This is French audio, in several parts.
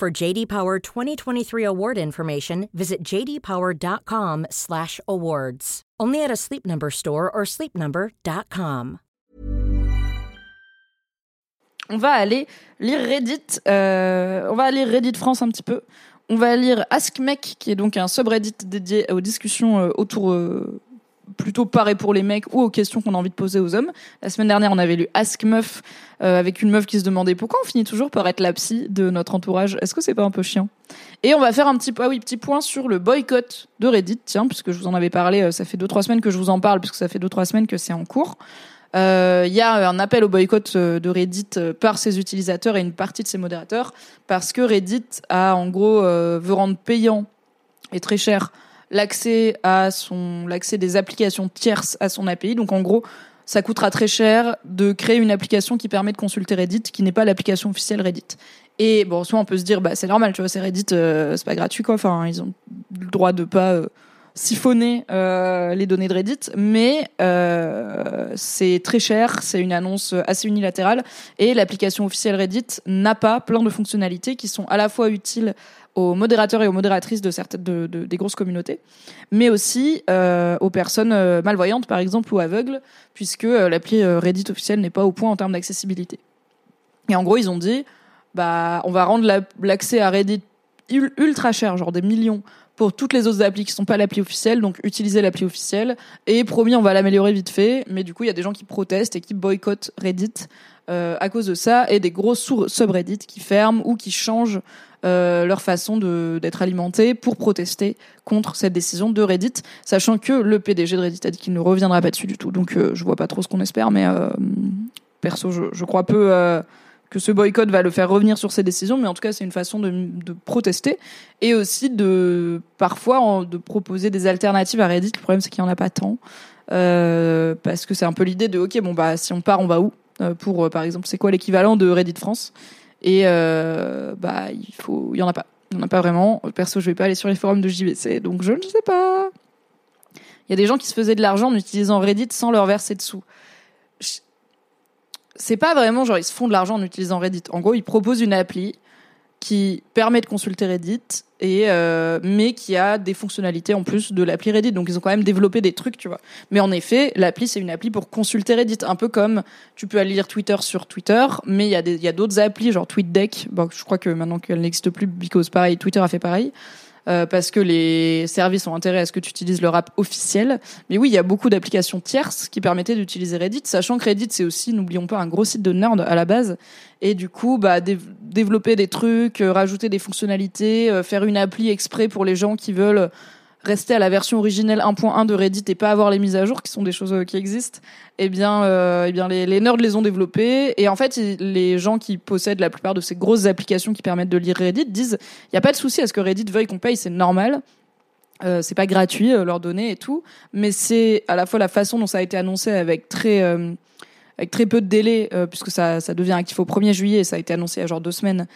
For JD Power 2023 award information, visit jdpower.com/awards. Only at a Sleep Number store or sleepnumber.com. On va aller lire Reddit. euh, on va lire Reddit France un petit peu. On va lire Ask Mec, qui est donc un subreddit dédié aux discussions euh, autour euh, plutôt paré pour les mecs ou aux questions qu'on a envie de poser aux hommes. La semaine dernière, on avait lu Ask Meuf euh, avec une meuf qui se demandait pourquoi on finit toujours par être la psy de notre entourage. Est-ce que c'est pas un peu chiant? Et on va faire un petit, ah oui, petit point sur le boycott de Reddit, tiens, puisque je vous en avais parlé, euh, ça fait deux trois semaines que je vous en parle, puisque ça fait deux trois semaines que c'est en cours. Euh, Il y a un appel au boycott euh, de Reddit euh, par ses utilisateurs et une partie de ses modérateurs parce que Reddit a en gros euh, veut rendre payant et très cher l'accès à son l'accès des applications tierces à son API. Donc en gros, ça coûtera très cher de créer une application qui permet de consulter Reddit, qui n'est pas l'application officielle Reddit. Et bon, soit on peut se dire, bah c'est normal, tu vois, c'est Reddit, euh, c'est pas gratuit quoi. Enfin, ils ont le droit de pas euh, siphonner euh, les données de Reddit, mais euh, c'est très cher, c'est une annonce assez unilatérale, et l'application officielle Reddit n'a pas plein de fonctionnalités qui sont à la fois utiles aux modérateurs et aux modératrices de certaines de, de- des grosses communautés, mais aussi euh, aux personnes malvoyantes par exemple ou aveugles, puisque l'appli Reddit officielle n'est pas au point en termes d'accessibilité. Et en gros, ils ont dit, bah, on va rendre la- l'accès à Reddit ul- ultra cher, genre des millions, pour toutes les autres applis qui sont pas l'appli officielle, donc utilisez l'appli officielle. Et promis, on va l'améliorer vite fait. Mais du coup, il y a des gens qui protestent et qui boycottent Reddit euh, à cause de ça, et des gros subreddits qui ferment ou qui changent euh, leur façon d'être alimentés pour protester contre cette décision de Reddit, sachant que le PDG de Reddit a dit qu'il ne reviendra pas dessus du tout. Donc, euh, je vois pas trop ce qu'on espère, mais euh, perso, je crois peu. Que ce boycott va le faire revenir sur ses décisions, mais en tout cas, c'est une façon de, de protester et aussi de parfois de proposer des alternatives à Reddit. Le problème, c'est qu'il n'y en a pas tant. Euh, parce que c'est un peu l'idée de ok bon bah si on part on va où? Euh, pour euh, par exemple c'est quoi l'équivalent de Reddit France? Et bah il faut il y en a pas. Il y en a pas vraiment. Perso je vais pas aller sur les forums de JVC donc je ne sais pas. Il y a des gens qui se faisaient de l'argent en utilisant Reddit sans leur verser dessous Je- c'est pas vraiment genre ils se font de l'argent en utilisant Reddit. En gros, ils proposent une appli qui permet de consulter Reddit et euh, mais qui a des fonctionnalités en plus de l'appli Reddit. Donc ils ont quand même développé des trucs, tu vois. Mais en effet, l'appli c'est une appli pour consulter Reddit, un peu comme tu peux aller lire Twitter sur Twitter, mais il y a des il y a d'autres applis genre TweetDeck. Bon, je crois que maintenant qu'elle n'existe plus, because pareil, Twitter a fait pareil. Euh, parce que les services ont intérêt à ce que tu utilises leur app officielle. Mais oui, il y a beaucoup d'applications tierces qui permettaient d'utiliser Reddit, sachant que Reddit, c'est aussi, n'oublions pas, un gros site de nerd à la base. Et du coup, bah, dév- développer des trucs, euh, rajouter des fonctionnalités, euh, faire une appli exprès pour les gens qui veulent rester à la version originelle 1.1 de Reddit et pas avoir les mises à jour, qui sont des choses euh, qui existent, eh bien, euh, eh bien les, les nerds les ont développées. Et en fait, les gens qui possèdent la plupart de ces grosses applications qui permettent de lire Reddit disent, il n'y a pas de souci à ce que Reddit veuille qu'on paye, c'est normal. Euh, c'est pas gratuit euh, leurs données et tout, mais c'est à la fois la façon dont ça a été annoncé avec très avec très peu de délai, puisque ça, ça devient actif au 1er juillet, et ça a été annoncé a genre deux semaines.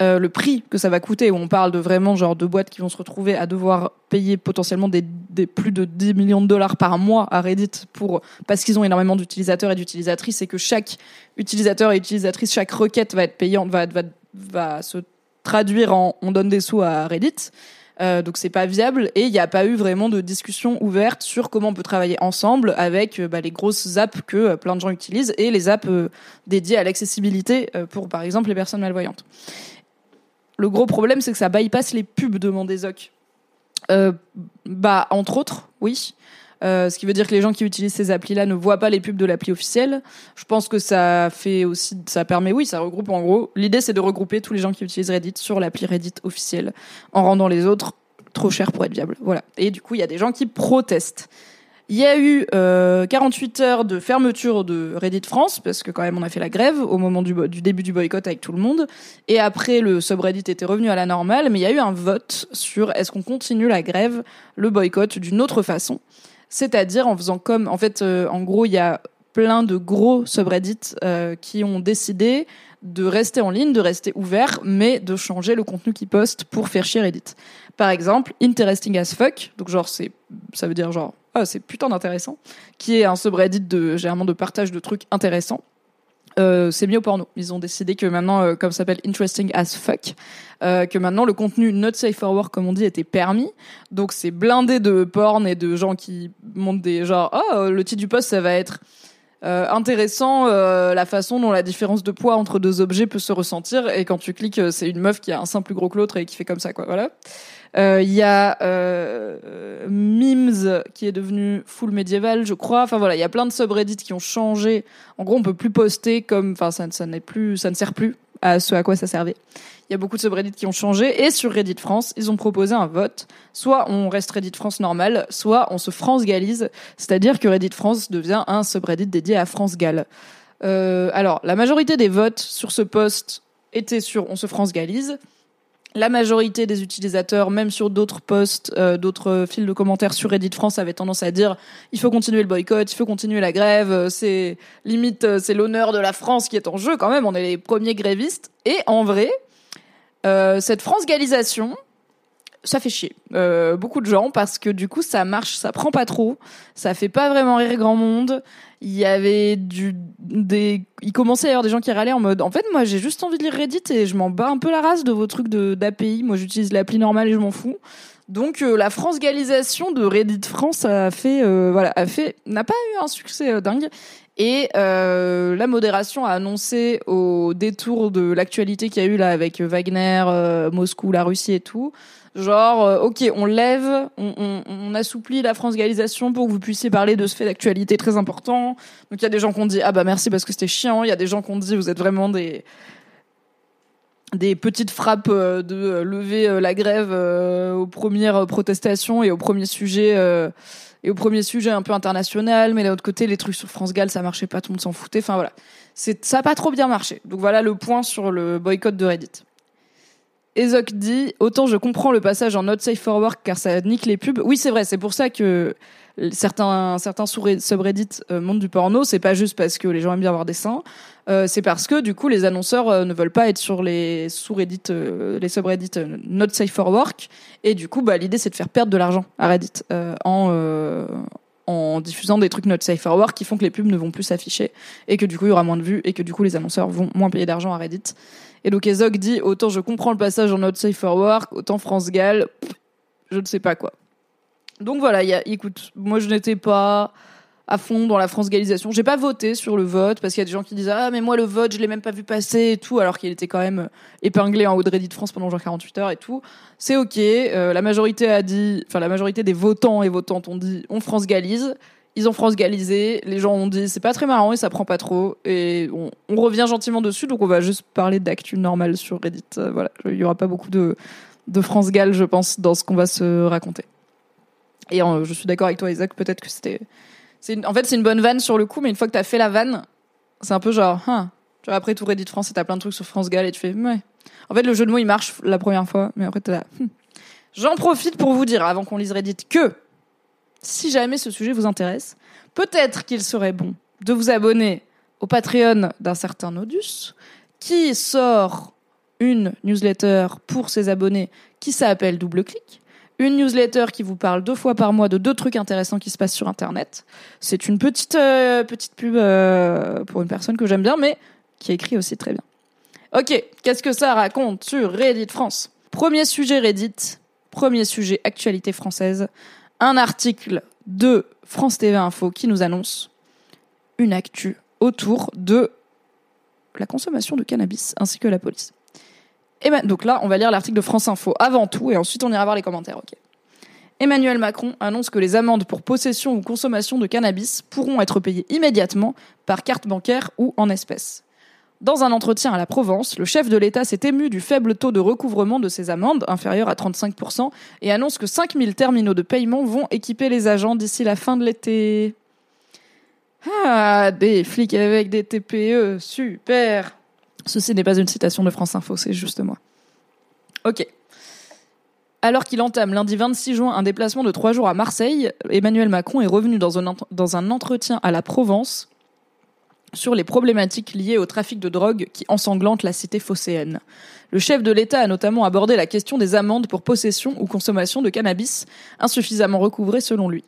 Euh, le prix que ça va coûter, où on parle de vraiment genre de boîtes qui vont se retrouver à devoir payer potentiellement des, des plus de 10 millions de dollars par mois à Reddit pour parce qu'ils ont énormément d'utilisateurs et d'utilisatrices et que chaque utilisateur et utilisatrice, chaque requête va être payante, va, va, va se traduire en on donne des sous à Reddit. Euh, donc c'est pas viable et il n'y a pas eu vraiment de discussion ouverte sur comment on peut travailler ensemble avec euh, bah, les grosses apps que euh, plein de gens utilisent et les apps dédiées à l'accessibilité pour par exemple les personnes malvoyantes. Le gros problème c'est que ça bypass les pubs de Mondezoc. Euh, bah entre autres, oui. Euh, ce qui veut dire que les gens qui utilisent ces applis-là ne voient pas les pubs de l'appli officielle. Je pense que ça fait aussi, ça permet, oui, ça regroupe en gros. L'idée, c'est de regrouper tous les gens qui utilisent Reddit sur l'appli Reddit officielle, en rendant les autres trop chers pour être viables. Voilà. Et du coup, il y a des gens qui protestent. Il y a eu euh, 48 heures de fermeture de Reddit France, parce que quand même on a fait la grève au moment du, du début du boycott avec tout le monde. Et après, le subreddit était revenu à la normale, mais il y a eu un vote sur est-ce qu'on continue la grève, le boycott d'une autre façon. C'est-à-dire en faisant comme, en fait, euh, en gros, il y a plein de gros subreddits euh, qui ont décidé de rester en ligne, de rester ouvert, mais de changer le contenu qu'ils postent pour faire chier Reddit. Par exemple, Interesting as fuck, donc genre c'est, ça veut dire genre, ah c'est putain d'intéressant, qui est un subreddit de généralement de partage de trucs intéressants. Euh, c'est mis au porno. Ils ont décidé que maintenant, euh, comme ça s'appelle Interesting as fuck, euh, que maintenant le contenu not safe for work, comme on dit, était permis. Donc c'est blindé de porn et de gens qui montent des genre, oh le titre du post ça va être euh, intéressant euh, la façon dont la différence de poids entre deux objets peut se ressentir et quand tu cliques c'est une meuf qui a un sein plus gros que l'autre et qui fait comme ça quoi voilà il y a euh, Memes qui est devenu full médiéval, je crois. Enfin voilà, il y a plein de subreddits qui ont changé. En gros, on peut plus poster comme, enfin ça, ça n'est plus, ça ne sert plus à ce à quoi ça servait. Il y a beaucoup de subreddits qui ont changé et sur Reddit France, ils ont proposé un vote. Soit on reste Reddit France normal, soit on se France-galise, c'est-à-dire que Reddit France devient un subreddit dédié à France-Gal. Euh, alors, la majorité des votes sur ce post étaient sur on se France-galise la majorité des utilisateurs, même sur d'autres posts, euh, d'autres fils de commentaires sur Reddit France, avaient tendance à dire il faut continuer le boycott, il faut continuer la grève, euh, c'est limite euh, c'est l'honneur de la France qui est en jeu quand même, on est les premiers grévistes. Et en vrai, cette France-galisation, ça fait chier beaucoup de gens parce que du coup ça marche, ça prend pas trop, ça fait pas vraiment rire grand monde. Il y avait du des il commençait à y avoir des gens qui râlaient en mode en fait moi j'ai juste envie de lire Reddit et je m'en bats un peu la race de vos trucs de d'API. Moi j'utilise l'appli normale et je m'en fous donc euh, la France-galisation de Reddit France a fait euh, voilà a fait n'a pas eu un succès euh, dingue et la modération a annoncé au détour de l'actualité qu'il y a eu là avec Wagner, Moscou, la Russie et tout, Genre, ok, on lève, on, on, on, assouplit la France-galisation pour que vous puissiez parler de ce fait d'actualité très important. Donc il y a des gens qui ont dit ah bah merci parce que c'était chiant. Il y a des gens qui ont dit vous êtes vraiment des des petites frappes euh, de lever euh, la grève aux premières protestations et au premier sujet et au premier sujet un peu international. Mais d'un autre côté, les trucs sur France Gall, ça marchait pas, tout le monde s'en foutait. Enfin voilà, c'est ça a pas trop bien marché. Donc voilà le point sur le boycott de Reddit. Ezok dit autant je comprends le passage en not safe for work car ça nique les pubs. Oui, c'est vrai, c'est pour ça que certains certains subreddits euh, montent du porno, c'est pas juste parce que les gens aiment bien avoir des seins, euh, c'est parce que du coup les annonceurs euh, ne veulent pas être sur les sous-reddits les subreddits not safe for work et du coup bah l'idée c'est de faire perdre de l'argent à Reddit en en diffusant des trucs not safe for work qui font que les pubs ne vont plus s'afficher et que du coup il y aura moins de vues et que du coup les annonceurs vont moins payer d'argent à Reddit. Et donc Ezog dit autant je comprends le passage en Not Safe for Work, autant France Gall, je ne sais pas quoi. Donc voilà, y écoute, moi je n'étais pas à fond dans la France galisation. J'ai pas voté sur le vote parce qu'il y a des gens qui disent ah mais moi le vote je l'ai même pas vu passer et tout alors qu'il était quand même épinglé en haut de Reddit France pendant genre 48 heures et tout. C'est ok. Euh, la majorité a dit, enfin la majorité des votants et votantes ont dit on France galise ils ont France galisé, les gens ont dit c'est pas très marrant et ça prend pas trop et on, revient gentiment dessus donc on va juste parler d'actu normale sur Reddit. Euh, voilà, il y aura pas beaucoup de de France Gall je pense dans ce qu'on va se raconter. Et euh, je suis d'accord avec toi Isaac, peut-être que c'était en fait c'est une bonne vanne sur le coup mais une fois que t'as fait la vanne, c'est un peu genre hein, tu vois, après tout Reddit France t'as plein de trucs sur France Gall et tu fais ouais. En fait le jeu de mots il marche la première fois mais après t'es là. Hmm. J'en profite pour vous dire avant qu'on lise Reddit que si jamais ce sujet vous intéresse, peut-être qu'il serait bon de vous abonner au Patreon d'un certain Nodus, qui sort une newsletter pour ses abonnés qui s'appelle Double Clic. Une newsletter qui vous parle deux fois par mois de deux trucs intéressants qui se passent sur Internet. C'est une petite, euh, petite pub euh, pour une personne que j'aime bien, mais qui écrit aussi très bien. Ok, qu'est-ce que ça raconte sur Reddit France? Premier sujet Reddit, premier sujet actualité française un article de France TV Info qui nous annonce une actu autour de la consommation de cannabis ainsi que la police. Et ben, donc là, on va lire l'article de France Info avant tout et ensuite on ira voir les commentaires. Emmanuel Macron annonce que les amendes pour possession ou consommation de cannabis pourront être payées immédiatement par carte bancaire ou en espèces. Dans un entretien à la Provence, le chef de l'État s'est ému du faible taux de recouvrement de ses amendes, inférieur à 35%, et annonce que 5000 terminaux de paiement vont équiper les agents d'ici la fin de l'été. Ah, des flics avec des TPE, super Ceci n'est pas une citation de France Info, c'est juste moi. Ok. Alors qu'il entame lundi 26 juin un déplacement de trois jours à Marseille, Emmanuel Macron est revenu dans un, entretien à la Provence sur les problématiques liées au trafic de drogue qui ensanglante la cité phocéenne. Le chef de l'État a notamment abordé la question des amendes pour possession ou consommation de cannabis, insuffisamment recouvrées selon lui.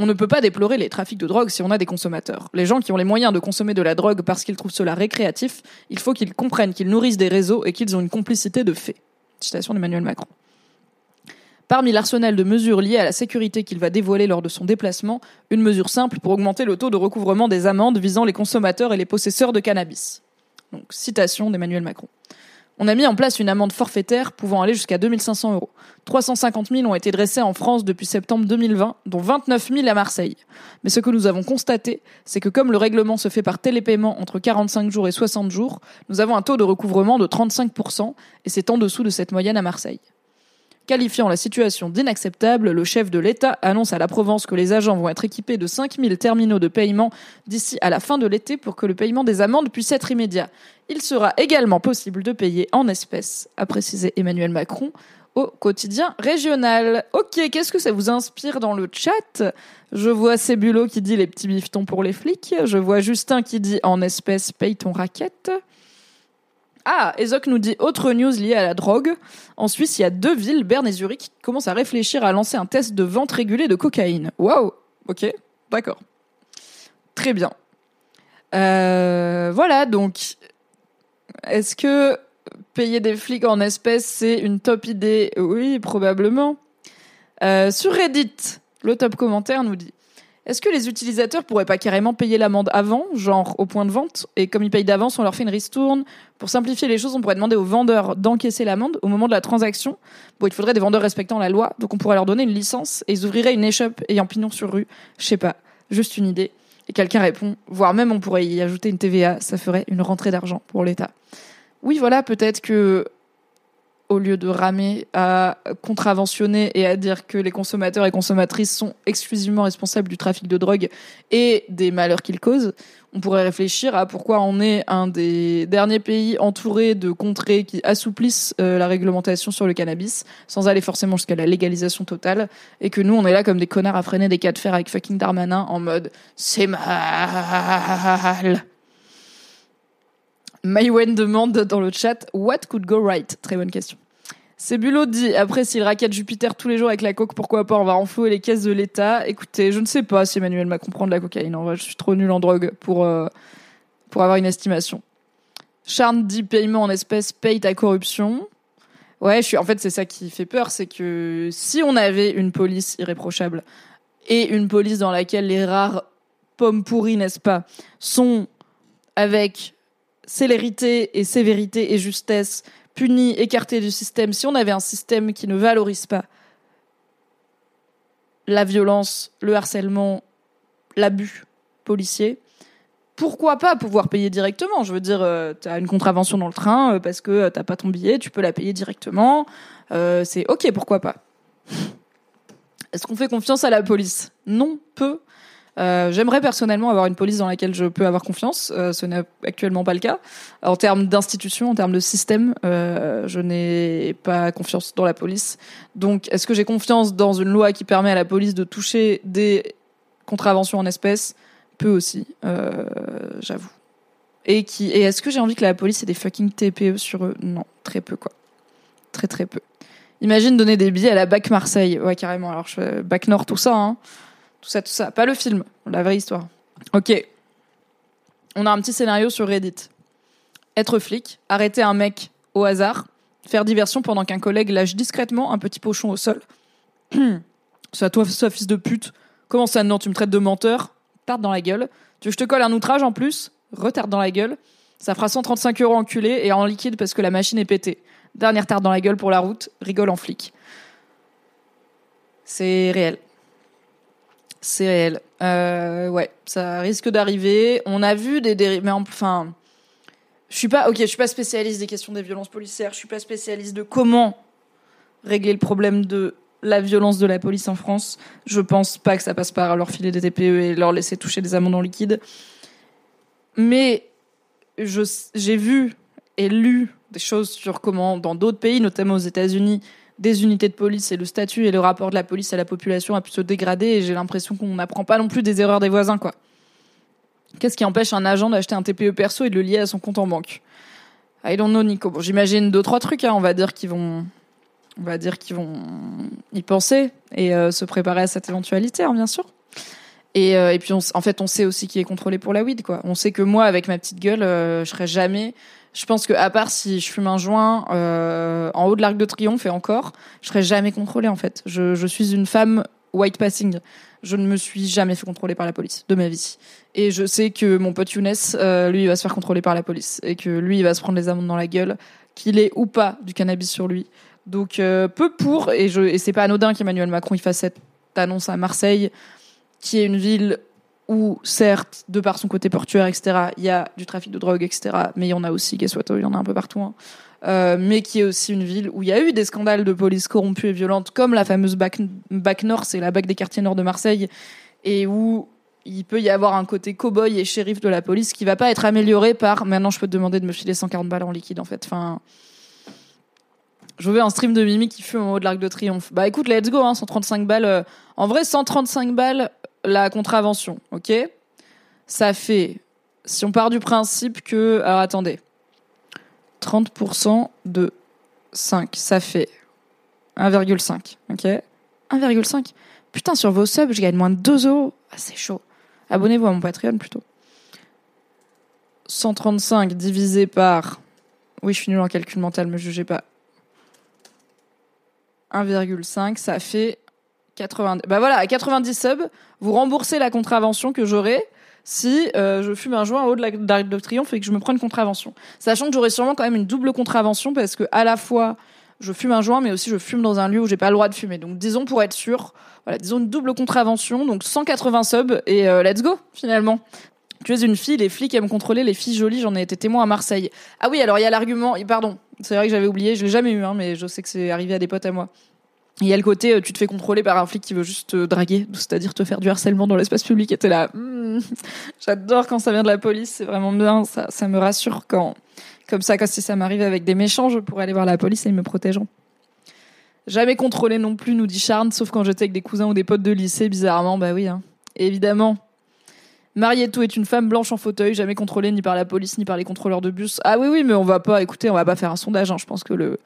On ne peut pas déplorer les trafics de drogue si on a des consommateurs. Les gens qui ont les moyens de consommer de la drogue parce qu'ils trouvent cela récréatif, il faut qu'ils comprennent qu'ils nourrissent des réseaux et qu'ils ont une complicité de fait. Citation d'Emmanuel Macron. Parmi l'arsenal de mesures liées à la sécurité qu'il va dévoiler lors de son déplacement, une mesure simple pour augmenter le taux de recouvrement des amendes visant les consommateurs et les possesseurs de cannabis. Donc, citation d'Emmanuel Macron. On a mis en place une amende forfaitaire pouvant aller jusqu'à 2500 euros. 350 000 ont été dressés en France depuis septembre 2020, dont 29 000 à Marseille. Mais ce que nous avons constaté, c'est que comme le règlement se fait par télépaiement entre 45 jours et 60 jours, nous avons un taux de recouvrement de 35%, et c'est en dessous de cette moyenne à Marseille. Qualifiant la situation d'inacceptable, le chef de l'État annonce à la Provence que les agents vont être équipés de 5000 terminaux de paiement d'ici à la fin de l'été pour que le paiement des amendes puisse être immédiat. Il sera également possible de payer en espèces, a précisé Emmanuel Macron au quotidien régional. Ok, qu'est-ce que ça vous inspire dans le chat? Je vois Cébulo qui dit les petits bifetons pour les flics. Je vois Justin qui dit en espèces paye ton raquette. Ah, Ezok nous dit autre news liée à la drogue. En Suisse, il y a deux villes, Berne et Zurich, qui commencent à réfléchir à lancer un test de vente régulée de cocaïne. Waouh Ok, d'accord. Très bien. Euh, voilà, donc, est-ce que payer des flics en espèces, c'est une top idée? Oui, probablement. Euh, sur Reddit, le top commentaire nous dit est-ce que les utilisateurs pourraient pas carrément payer l'amende avant, genre au point de vente, et comme ils payent d'avance, on leur fait une ristourne Pour simplifier les choses, on pourrait demander aux vendeurs d'encaisser l'amende au moment de la transaction? Bon, il faudrait des vendeurs respectant la loi, donc on pourrait leur donner une licence et ils ouvriraient une échoppe ayant pignon sur rue. Je sais pas, juste une idée. Et quelqu'un répond, voire même on pourrait y ajouter une TVA, ça ferait une rentrée d'argent pour l'État. Oui, voilà, peut-être que au lieu de ramer à contraventionner et à dire que les consommateurs et consommatrices sont exclusivement responsables du trafic de drogue et des malheurs qu'ils causent, on pourrait réfléchir à pourquoi on est un des derniers pays entourés de contrées qui assouplissent euh, la réglementation sur le cannabis sans aller forcément jusqu'à la légalisation totale et que nous on est là comme des connards à freiner des cas de fer avec fucking Darmanin en mode c'est mal. Maywen demande dans le chat What could go right? Très bonne question. Cébulo dit après s'il raquette Jupiter tous les jours avec la coque, pourquoi pas On va renflouer les caisses de l'État? Écoutez, je ne sais pas si Emmanuel Macron prend de la cocaïne. En vrai, je suis trop nul en drogue pour euh, pour avoir une estimation. Charles dit paiement en espèces paye ta corruption. Ouais, je suis. En fait, c'est ça qui fait peur, c'est que si on avait une police irréprochable et une police dans laquelle les rares pommes pourries, n'est-ce pas, sont avec célérité et sévérité et justesse, puni, écarté du système, si on avait un système qui ne valorise pas la violence, le harcèlement, l'abus policier, pourquoi pas pouvoir payer directement? Je veux dire, euh, tu as une contravention dans le train euh, parce que euh, t'as pas ton billet, tu peux la payer directement. c'est ok, pourquoi pas? Est-ce qu'on fait confiance à la police? Non, peu. Euh, j'aimerais personnellement avoir une police dans laquelle je peux avoir confiance. Euh, ce n'est actuellement pas le cas. En termes d'institution, en termes de système, euh, je n'ai pas confiance dans la police. Donc, est-ce que j'ai confiance dans une loi qui permet à la police de toucher des contraventions en espèces? Peu aussi, j'avoue. Et qui et est-ce que j'ai envie que la police ait des fucking TPE sur eux? Non, très peu quoi. Très très peu. Imagine donner des billets à la BAC Marseille. Ouais, carrément. Alors, je, BAC Nord, tout ça. Hein. Tout ça, tout ça. Pas le film, la vraie histoire. Ok. On a un petit scénario sur Reddit. Être flic, arrêter un mec au hasard, faire diversion pendant qu'un collègue lâche discrètement un petit pochon au sol. À toi, ça, fils de pute. Comment ça, non, tu me traites de menteur? Tarte dans la gueule. Tu veux que je te colle un outrage en plus? Retarde dans la gueule. Ça fera 135 euros enculé et en liquide parce que la machine est pétée. Dernière tarte dans la gueule pour la route, rigole en flic. C'est réel. C'est réel. Euh, ouais, ça risque d'arriver. On a vu des dérives, mais enfin, Je suis pas, ok, je suis pas spécialiste des questions des violences policières. Je suis pas spécialiste de comment régler le problème de la violence de la police en France. Je pense pas que ça passe par leur filer des TPE et leur laisser toucher des amendes en liquide. Mais j'ai vu et lu des choses sur comment, dans d'autres pays, notamment aux États-Unis, des unités de police et le statut et le rapport de la police à la population a pu se dégrader et j'ai l'impression qu'on n'apprend pas non plus des erreurs des voisins, quoi. Qu'est-ce qui empêche un agent d'acheter un TPE perso et de le lier à son compte en banque? I don't know, Nico. Bon, j'imagine deux, trois trucs, hein, on va dire, qu'ils vont, on va dire qu'ils vont y penser et euh, se préparer à cette éventualité, hein, bien sûr. Et, euh, et puis, en fait, on sait aussi qui est contrôlé pour la weed, quoi. On sait que moi, avec ma petite gueule, euh, je serais jamais. Je pense que à part si je fume un joint en haut de l'Arc de Triomphe et encore, je serais jamais contrôlée en fait. Je, suis une femme white passing. Je ne me suis jamais fait contrôler par la police de ma vie. Et je sais que mon pote Younes, lui, il va se faire contrôler par la police et que lui, il va se prendre les amendes dans la gueule, qu'il ait ou pas du cannabis sur lui. Donc euh, peu pour, et, et c'est pas anodin qu'Emmanuel Macron il fasse cette annonce à Marseille, qui est une ville où, certes, de par son côté portuaire, etc., il y a du trafic de drogue, etc., mais il y en a aussi, guess what, il y en a un peu partout, hein. euh, mais qui est aussi une ville où il y a eu des scandales de police corrompue et violente, comme la fameuse BAC, BAC Nord, c'est la BAC des quartiers nord de Marseille, et où il peut y avoir un côté cow-boy et shérif de la police qui va pas être amélioré par maintenant je peux te demander de me filer 140 balles en liquide en fait. Enfin, je veux un stream de Mimi qui fume en haut de l'Arc de Triomphe. Bah écoute, let's go, hein, 135 balles. Euh, en vrai, 135 balles la contravention, ok? Ça fait, si on part du principe que, alors attendez, 30% de 5, ça fait 1,5, ok? 1,5 Putain, sur vos subs, je gagne moins de 2 euros. Ah, c'est chaud. Abonnez-vous à mon Patreon plutôt. 135 divisé par... Oui, je suis nul en calcul mental, me jugez pas. 1,5, ça fait 80. Bah voilà, à 90 subs, vous remboursez la contravention que j'aurai si euh, je fume un joint en haut de l'Arc de Triomphe et que je me prends une contravention. Sachant que j'aurai sûrement quand même une double contravention parce que à la fois je fume un joint, mais aussi je fume dans un lieu où j'ai pas le droit de fumer. Donc disons pour être sûr, voilà, disons une double contravention, donc 180 subs et euh, let's go finalement. Tu es une fille, les flics aiment contrôler les filles jolies, j'en ai été témoin à Marseille. Ah oui, alors il y a l'argument, pardon, c'est vrai que j'avais oublié, je l'ai jamais eu, hein, mais je sais que c'est arrivé à des potes à moi. Il y a le côté, euh, tu te fais contrôler par un flic qui veut juste te draguer, c'est-à-dire te faire du harcèlement dans l'espace public, et t'es là, hmm, j'adore quand ça vient de la police, c'est vraiment bien, ça, me rassure quand, comme ça, si ça m'arrive avec des méchants, je pourrais aller voir la police et ils me protégeront. Jamais contrôlé non plus, nous dit Charles, sauf quand j'étais avec des cousins ou des potes de lycée, bizarrement, bah oui, hein. évidemment. Marietto est une femme blanche en fauteuil, jamais contrôlée ni par la police ni par les contrôleurs de bus. Ah oui, oui, mais on va pas, écouter, on va pas faire un sondage. Hein. Je pense que le,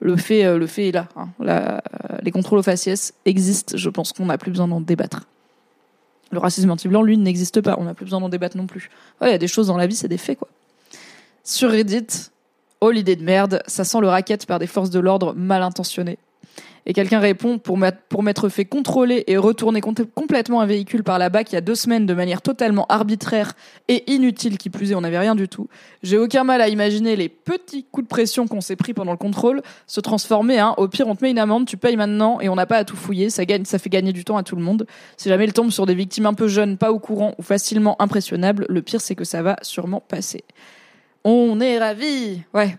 le fait, euh, le fait est là. Hein. les contrôles aux faciès existent. Je pense qu'on n'a plus besoin d'en débattre. Le racisme anti-blanc, lui, n'existe pas. On n'a plus besoin d'en débattre non plus. Il y a des choses dans la vie, c'est des faits, quoi. Sur Reddit, oh l'idée de merde, ça sent le racket par des forces de l'ordre mal intentionnées. Et quelqu'un répond pour m'être fait contrôler et retourner complètement un véhicule par la BAC il y a deux semaines de manière totalement arbitraire et inutile qui plus est, on n'avait rien du tout. J'ai aucun mal à imaginer les petits coups de pression qu'on s'est pris pendant le contrôle se transformer. Hein. Au pire, on te met une amende, tu payes maintenant et on n'a pas à tout fouiller. Ça gagne, ça fait gagner du temps à tout le monde. Si jamais il tombe sur des victimes un peu jeunes, pas au courant ou facilement impressionnables, le pire c'est que ça va sûrement passer. On est ravis. Ouais.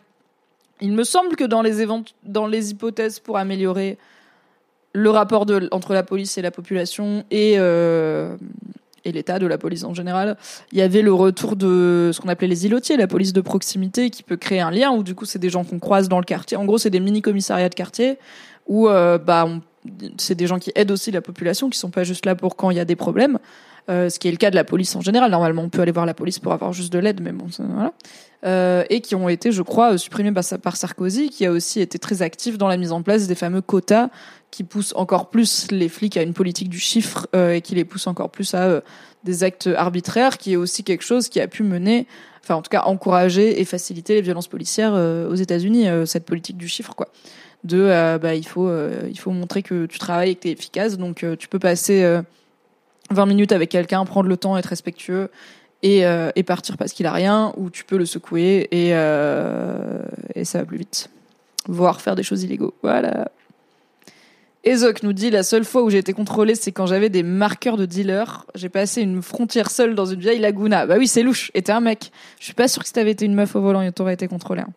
Il me semble que dans les, dans les hypothèses pour améliorer le rapport de, entre la police et la population et, euh, et l'État de la police en général, il y avait le retour de ce qu'on appelait les îlotiers, la police de proximité, qui peut créer un lien où du coup c'est des gens qu'on croise dans le quartier. En gros, c'est des mini-commissariats de quartier où euh, bah, c'est des gens qui aident aussi la population, qui sont pas juste là pour quand il y a des problèmes. Euh, ce qui est le cas de la police en général. Normalement, on peut aller voir la police pour avoir juste de l'aide, mais bon, voilà. Euh, et qui ont été, je crois, supprimés par Sarkozy, qui a aussi été très actif dans la mise en place des fameux quotas qui poussent encore plus les flics à une politique du chiffre euh, et qui les poussent encore plus à euh, des actes arbitraires, qui est aussi quelque chose qui a pu mener, enfin en tout cas encourager et faciliter les violences policières aux États-Unis, cette politique du chiffre, quoi. De, bah, il faut, il faut montrer que tu travailles et que tu es efficace, donc tu peux passer 20 minutes avec quelqu'un, prendre le temps, être respectueux et, euh, et partir parce qu'il a rien, ou tu peux le secouer et, euh, ça va plus vite. Voire faire des choses illégaux. Voilà. Ezok nous dit la seule fois où j'ai été contrôlé, c'est quand j'avais des marqueurs de dealer. J'ai passé une frontière seule dans une vieille laguna. Bah oui, c'est louche. Et t'es un mec. Je suis pas sûr que si t'avais été une meuf au volant, t'aurais été contrôlé. hein.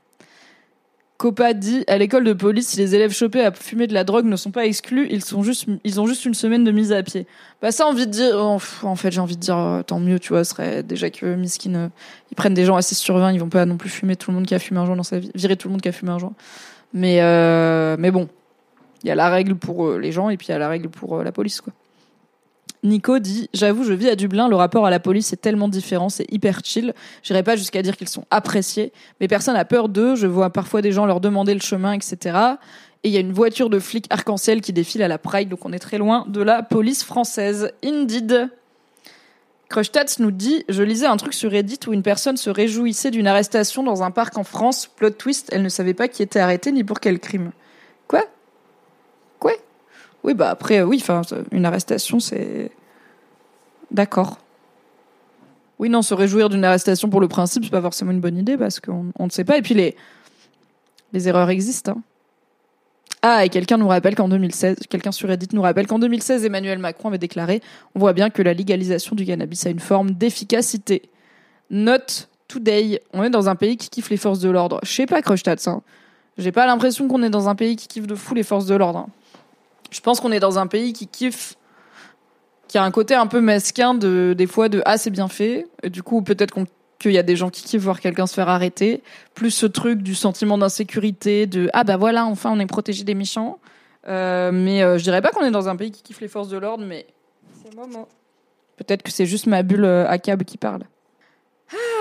Copa dit à l'école de police, si les élèves chopés à fumer de la drogue ne sont pas exclus, ils sont juste, ils ont juste une semaine de mise à pied. Bah ça, envie de dire, en fait, j'ai envie de dire, euh, tant mieux, tu vois, serait déjà que Miskin, euh, ils prennent des gens à 6 sur 20, ils vont pas non plus fumer tout le monde qui a fumé un joint dans sa vie, virer tout le monde qui a fumé un joint. Mais, euh, mais bon, il y a la règle pour les gens et puis il y a la règle pour la police, quoi. Nico dit J'avoue, je vis à Dublin, le rapport à la police est tellement différent, c'est hyper chill. J'irai pas jusqu'à dire qu'ils sont appréciés, mais personne n'a peur d'eux. Je vois parfois des gens leur demander le chemin, etc. Et il y a une voiture de flic arc-en-ciel qui défile à la Pride, donc on est très loin de la police française. Indeed. Crushtats nous dit Je lisais un truc sur Reddit où une personne se réjouissait d'une arrestation dans un parc en France. Plot twist, elle ne savait pas qui était arrêté ni pour quel crime. Oui, bah après, oui, enfin, une arrestation, c'est. D'accord. Oui, non, se réjouir d'une arrestation pour le principe, c'est pas forcément une bonne idée parce qu'on on ne sait pas. Et puis les, les erreurs existent. hein. Ah, et quelqu'un nous rappelle qu'en 2016, quelqu'un sur Reddit nous rappelle qu'en 2016, Emmanuel Macron avait déclaré On voit bien que la légalisation du cannabis a une forme d'efficacité. Note today, on est dans un pays qui kiffe les forces de l'ordre. Je sais pas, Crushtats, hein. J'ai pas l'impression qu'on est dans un pays qui kiffe de fou les forces de l'ordre. hein. Je pense qu'on est dans un pays qui kiffe qui a un côté un peu mesquin de des fois de ah c'est bien fait. Et du coup peut-être qu'on qu'il y a des gens qui kiffent voir quelqu'un se faire arrêter. Plus ce truc du sentiment d'insécurité de ah bah voilà enfin on est protégé des méchants. Euh, mais euh, je dirais pas qu'on est dans un pays qui kiffe les forces de l'ordre mais c'est moi peut-être que c'est juste ma bulle euh, à câble qui parle.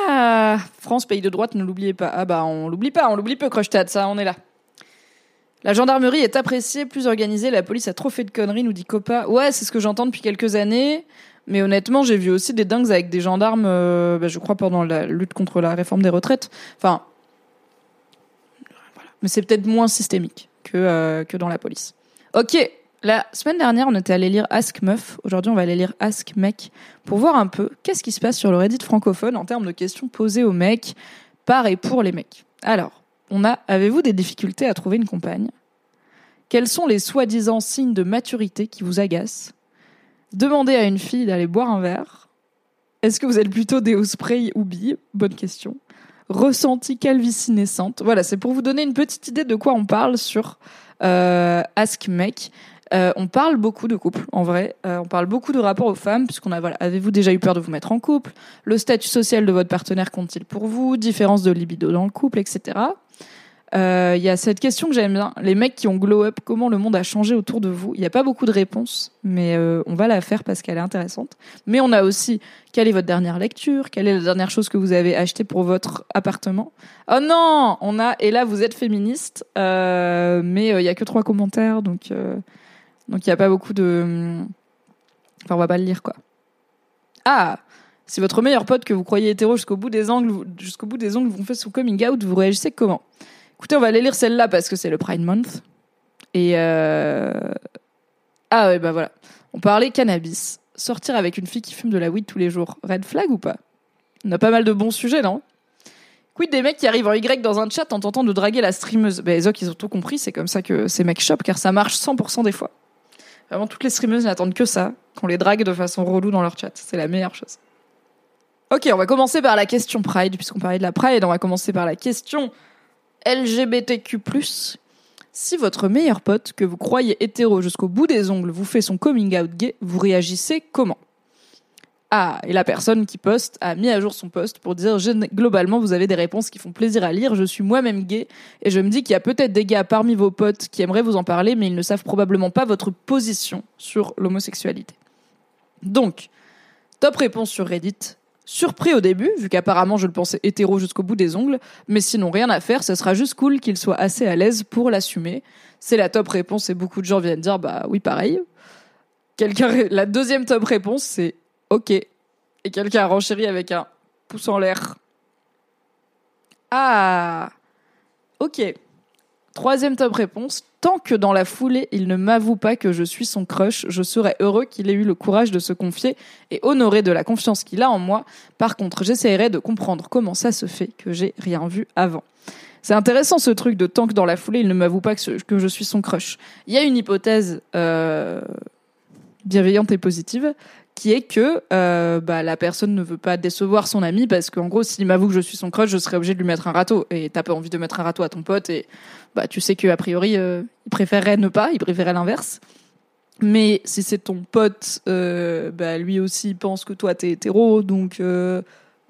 Ah France pays de droite ne l'oubliez pas. Ah bah on l'oublie pas on l'oublie peu Crushtat ça on est là la gendarmerie est appréciée, plus organisée, la police a trop fait de conneries, nous dit Copa. Ouais, c'est ce que j'entends depuis quelques années. Mais honnêtement, j'ai vu aussi des dingues avec des gendarmes, euh, bah, je crois, pendant la lutte contre la réforme des retraites. Enfin, voilà. Mais c'est peut-être moins systémique que, euh, que dans la police. Ok, la semaine dernière, on était allé lire Ask Meuf. Aujourd'hui, on va aller lire Ask Mec pour voir un peu qu'est-ce qui se passe sur le Reddit francophone en termes de questions posées aux mecs par et pour les mecs. Alors, on a avez-vous des difficultés à trouver une compagne? Quels sont les soi-disant signes de maturité qui vous agacent? Demandez à une fille d'aller boire un verre. Est-ce que vous êtes plutôt déo spray ou bille Bonne question. Ressenti calvitie naissante. Voilà, c'est pour vous donner une petite idée de quoi on parle sur euh, Ask Mec. Euh, on parle beaucoup de couple, en vrai. Euh, on parle beaucoup de rapport aux femmes, puisqu'on a, voilà, avez-vous déjà eu peur de vous mettre en couple? Le statut social de votre partenaire compte-t-il pour vous? Différence de libido dans le couple, etc. Euh, Il y a cette question que j'aime bien. Les mecs qui ont glow up, comment le monde a changé autour de vous? Il n'y a pas beaucoup de réponses, mais euh, on va la faire parce qu'elle est intéressante. Mais on a aussi, quelle est votre dernière lecture? Quelle est la dernière chose que vous avez achetée pour votre appartement? Oh non On a, et là vous êtes féministe, euh, mais euh, il y a que trois commentaires, donc euh, donc il n'y a pas beaucoup de... Enfin, on va pas le lire, quoi. Ah Si votre meilleur pote que vous croyez hétéro jusqu'au bout des ongles, vous- jusqu'au bout des ongles vous fait son coming out, vous réagissez comment? Écoutez, on va aller lire celle-là parce que c'est le Pride Month. Et euh... ah ouais bah voilà. On parlait cannabis. Sortir avec une fille qui fume de la weed tous les jours. Red flag ou pas? On a pas mal de bons sujets, non? Quid des mecs qui arrivent en Y dans un chat en tentant de draguer la streameuse? Ben Zoc, ils ont tout compris, c'est comme ça que ces mecs chopent, car ça marche 100% des fois. Vraiment, toutes les streameuses n'attendent que ça, qu'on les drague de façon relou dans leur chat. C'est la meilleure chose. Ok, on va commencer par la question Pride, puisqu'on parlait de la Pride, on va commencer par la question LGBTQ+. Si votre meilleur pote, que vous croyez hétéro jusqu'au bout des ongles, vous fait son coming out gay, vous réagissez comment? Ah, et la personne qui poste a mis à jour son post pour dire globalement, vous avez des réponses qui font plaisir à lire. Je suis moi-même gay et je me dis qu'il y a peut-être des gars parmi vos potes qui aimeraient vous en parler, mais ils ne savent probablement pas votre position sur l'homosexualité. Donc, top réponse sur Reddit. Surpris au début, vu qu'apparemment je le pensais hétéro jusqu'au bout des ongles, mais sinon rien à faire, ce sera juste cool qu'il soit assez à l'aise pour l'assumer. C'est la top réponse et beaucoup de gens viennent dire bah oui pareil. Quelqu'un, la deuxième top réponse c'est ok. Et quelqu'un a renchéri avec un pouce en l'air. Ah, ok. Troisième top réponse. Tant que dans la foulée, il ne m'avoue pas que je suis son crush, je serais heureux qu'il ait eu le courage de se confier et honoré de la confiance qu'il a en moi. Par contre, j'essaierai de comprendre comment ça se fait que j'ai rien vu avant. C'est intéressant ce truc de tant que dans la foulée, il ne m'avoue pas que, je suis son crush. Il y a une hypothèse euh, bienveillante et positive qui est que euh, bah, la personne ne veut pas décevoir son ami parce qu'en gros, s'il m'avoue que je suis son crush, je serais obligé de lui mettre un râteau. Et t'as pas envie de mettre un râteau à ton pote et bah, tu sais qu'a priori, euh, il préférerait ne pas, il préférerait l'inverse. Mais si c'est ton pote, euh, bah, lui aussi pense que toi t'es hétéro, donc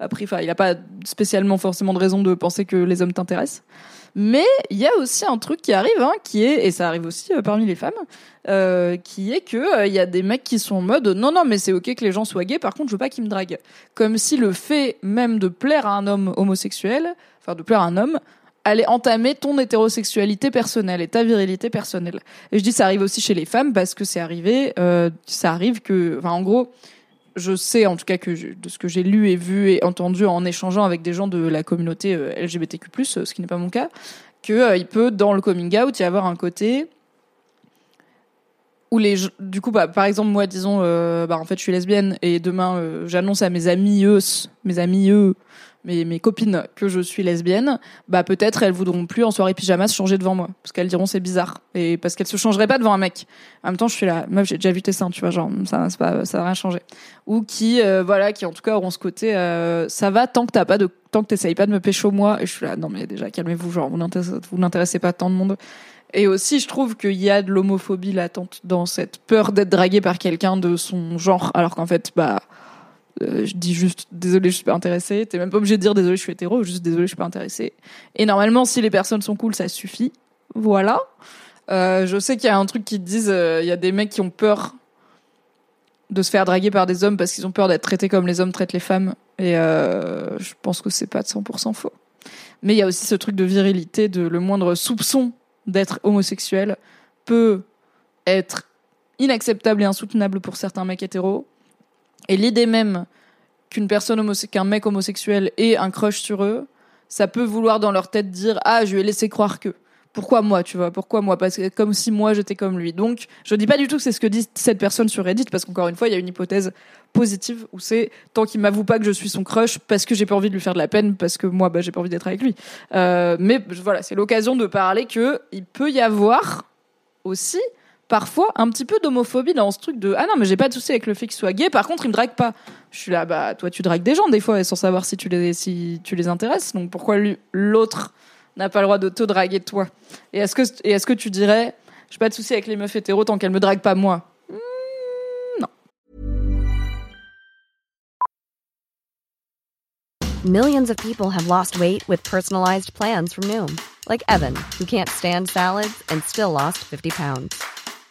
après, il n'a pas spécialement forcément de raison de penser que les hommes t'intéressent. Mais il y a aussi un truc qui arrive, hein, qui est, et ça arrive aussi euh, parmi les femmes, euh, qui est que il euh, y a des mecs qui sont en mode non non mais c'est ok que les gens soient gays, par contre je veux pas qu'ils me draguent. Comme si le fait même de plaire à un homme homosexuel, enfin de plaire à un homme, allait entamer ton hétérosexualité personnelle et ta virilité personnelle. Et je dis ça arrive aussi chez les femmes parce que c'est arrivé, ça arrive que, enfin en gros je sais en tout cas que de ce que j'ai lu et vu et entendu en échangeant avec des gens de la communauté euh, LGBTQ+, euh, ce qui n'est pas mon cas, que euh, il peut dans le coming out y avoir un côté où les du coup bah, par exemple moi disons bah en fait je suis lesbienne et demain j'annonce à mes amis eux mes amis eux mes, mes copines que je suis lesbienne, bah peut-être elles voudront plus en soirée pyjama se changer devant moi parce qu'elles diront c'est bizarre et parce qu'elles se changeraient pas devant un mec. En même temps, je suis là, meuf, j'ai déjà vu tes seins, tu vois, genre ça pas ça va rien changer. Ou qui euh, voilà, qui en tout cas auront ce côté euh, ça va tant que t'as pas de tant que t'essayes pas de me pécho moi et je suis là non mais déjà calmez-vous genre vous n'intéressez vous n'intéressez pas tant de monde. Et aussi, je trouve qu'il y a de l'homophobie latente dans cette peur d'être dragué par quelqu'un de son genre, alors qu'en fait, bah, euh, je dis juste désolé, je suis pas intéressé. T'es même pas obligé de dire désolé, je suis hétéro, juste désolé, je suis pas intéressé. Et normalement, si les personnes sont cool, ça suffit. Voilà. Euh, je sais qu'il y a un truc qui disent, euh, il y a des mecs qui ont peur de se faire draguer par des hommes parce qu'ils ont peur d'être traités comme les hommes traitent les femmes. Et je pense que c'est pas de 100% faux. Mais il y a aussi ce truc de virilité, de le moindre soupçon d'être homosexuel peut être inacceptable et insoutenable pour certains mecs hétéros et l'idée même qu'une personne qu'un mec homosexuel ait un crush sur eux, ça peut vouloir dans leur tête dire ah je ai laissé croire que. Pourquoi moi tu vois? Pourquoi moi? Parce que comme si moi j'étais comme lui donc je dis pas du tout que c'est ce que dit cette personne sur Reddit parce qu'encore une fois il y a une hypothèse positive où c'est tant qu'il m'avoue pas que je suis son crush parce que j'ai pas envie de lui faire de la peine parce que moi bah j'ai pas envie d'être avec lui euh, mais voilà c'est l'occasion de parler que il peut y avoir aussi parfois un petit peu d'homophobie dans ce truc de ah non mais j'ai pas de souci avec le fait qu'il soit gay par contre il me drague pas. Je suis là bah toi tu dragues des gens des fois sans savoir si tu les si tu les intéresses. Donc pourquoi l'autre n'a pas le droit de te draguer toi? Et est-ce que et est-ce que tu dirais j'ai pas de souci avec les meufs hétéros tant qu'elles me draguent pas moi? Hmm, non. Millions of people have lost weight with personalized plans from Noom. Like Evan who can't stand salads and still lost 50 pounds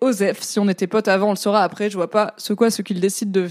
Osef, si on était potes avant, on le saura après. Je vois pas ce quoi ce qu'il décide de.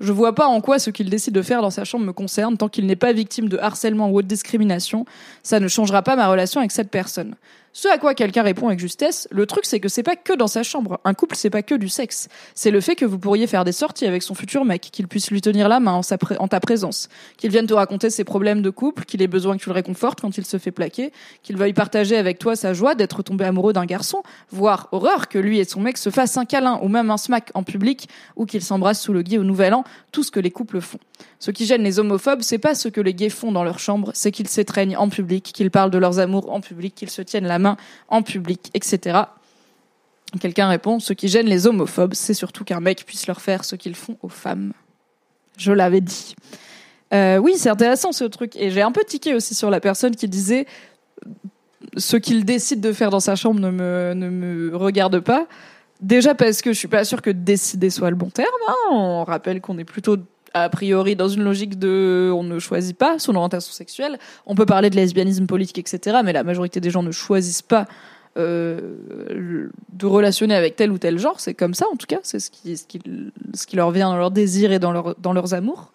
Je vois pas en quoi ce qu'il décide de faire dans sa chambre me concerne tant qu'il n'est pas victime de harcèlement ou de discrimination. Ça ne changera pas ma relation avec cette personne. Ce à quoi quelqu'un répond avec justesse, le truc c'est que c'est pas que dans sa chambre. Un couple c'est pas que du sexe. C'est le fait que vous pourriez faire des sorties avec son futur mec, qu'il puisse lui tenir la main en, ta présence, qu'il vienne te raconter ses problèmes de couple, qu'il ait besoin que tu le réconfortes quand il se fait plaquer, qu'il veuille partager avec toi sa joie d'être tombé amoureux d'un garçon, voire horreur que lui et son mec se fassent un câlin ou même un smack en public ou qu'ils s'embrassent sous le gui au nouvel an, tout ce que les couples font. Ce qui gêne les homophobes, c'est pas ce que les gays font dans leur chambre, c'est qu'ils s'étreignent en public, qu'ils parlent de leurs amours en public, qu'ils se tiennent la main en public, etc. Quelqu'un répond, ce qui gêne les homophobes, c'est surtout qu'un mec puisse leur faire ce qu'ils font aux femmes. Je l'avais dit. Euh, oui, c'est intéressant ce truc. Et j'ai un peu tiqué aussi sur la personne qui disait ce qu'il décide de faire dans sa chambre ne me, regarde pas. Déjà parce que je suis pas sûre que décider soit le bon terme. Hein. On rappelle qu'on est plutôt a priori dans une logique de on ne choisit pas son orientation sexuelle. On peut parler de lesbianisme politique, etc. Mais la majorité des gens ne choisissent pas euh, de relationner avec tel ou tel genre. C'est comme ça, en tout cas. C'est ce qui, leur vient dans leurs désirs et dans leurs amours.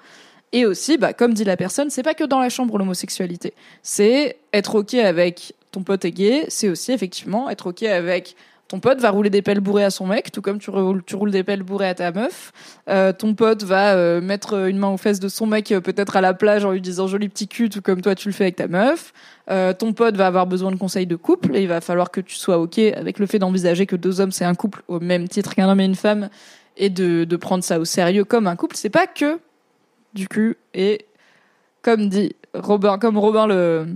Et aussi, bah, comme dit la personne, c'est pas que dans la chambre l'homosexualité. C'est être ok avec ton pote est gay, c'est aussi effectivement être ok avec ton pote va rouler des pelles bourrées à son mec, tout comme tu roules, des pelles bourrées à ta meuf. Euh, ton pote va euh, mettre une main aux fesses de son mec, euh, peut-être à la plage, en lui disant joli petit cul, tout comme toi tu le fais avec ta meuf. Ton pote va avoir besoin de conseils de couple et il va falloir que tu sois ok avec le fait d'envisager que deux hommes c'est un couple au même titre qu'un homme et une femme et de, de prendre ça au sérieux comme un couple. C'est pas que du cul et comme dit Robin, comme Robin le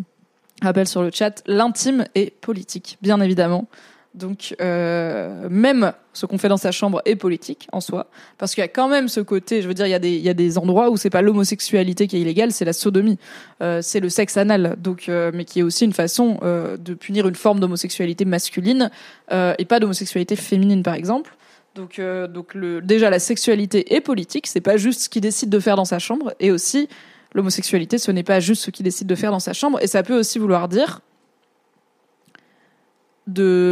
rappelle sur le chat, l'intime est politique, bien évidemment. Donc euh, même ce qu'on fait dans sa chambre est politique en soi, parce qu'il y a quand même ce côté, je veux dire, il y a des, endroits où c'est pas l'homosexualité qui est illégale, c'est la sodomie, euh, c'est le sexe anal, donc euh, mais qui est aussi une façon de punir une forme d'homosexualité masculine et pas d'homosexualité féminine par exemple. Donc donc le, déjà la sexualité est politique, c'est pas juste ce qu'il décide de faire dans sa chambre, et aussi l'homosexualité, ce n'est pas juste ce qu'il décide de faire dans sa chambre, et ça peut aussi vouloir dire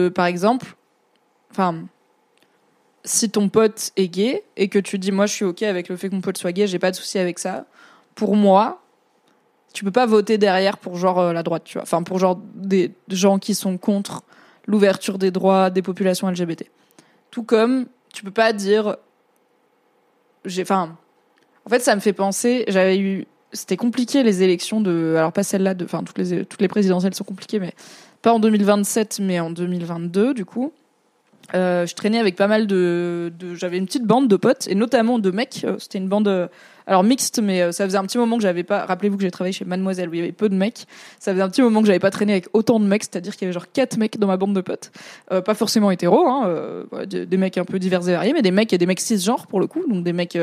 par exemple, enfin, si ton pote est gay et que tu dis moi je suis ok avec le fait que mon pote soit gay, j'ai pas de souci avec ça. Pour moi, tu peux pas voter derrière pour genre euh, la droite, tu vois. Enfin, pour genre des gens qui sont contre l'ouverture des droits des populations LGBT. Tout comme tu peux pas dire j'ai enfin en fait ça me fait penser j'avais eu c'était compliqué les élections de alors pas celle-là de enfin toutes les toutes les présidentielles sont compliquées mais pas en 2027 mais en 2022 du coup. Euh, je traînais avec pas mal de, j'avais une petite bande de potes et notamment de mecs Euh, c'était une bande euh, alors mixte mais ça faisait un petit moment que j'avais pas rappelez-vous que j'ai travaillé chez Mademoiselle où il y avait peu de mecs ça faisait un petit moment que j'avais pas traîné avec autant de mecs c'est-à-dire qu'il y avait genre quatre mecs dans ma bande de potes. Pas forcément hétéros hein, des, des mecs un peu divers et variés mais des mecs et des mecs cisgenres pour le coup donc des mecs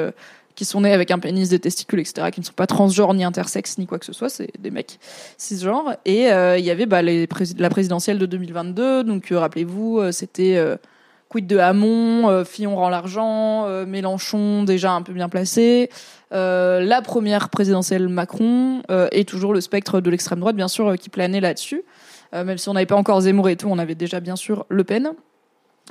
qui sont nés avec un pénis, des testicules, etc., qui ne sont pas transgenres ni intersexes ni quoi que ce soit, c'est des mecs cisgenres. Et euh, il y avait bah, la présidentielle de 2022, donc euh, rappelez-vous, euh, c'était euh, quid de Hamon, Fillon rend l'argent, Mélenchon déjà un peu bien placé, la première présidentielle Macron et toujours le spectre de l'extrême droite, bien sûr, qui planait là-dessus. Même si on n'avait pas encore Zemmour et tout, on avait déjà bien sûr Le Pen.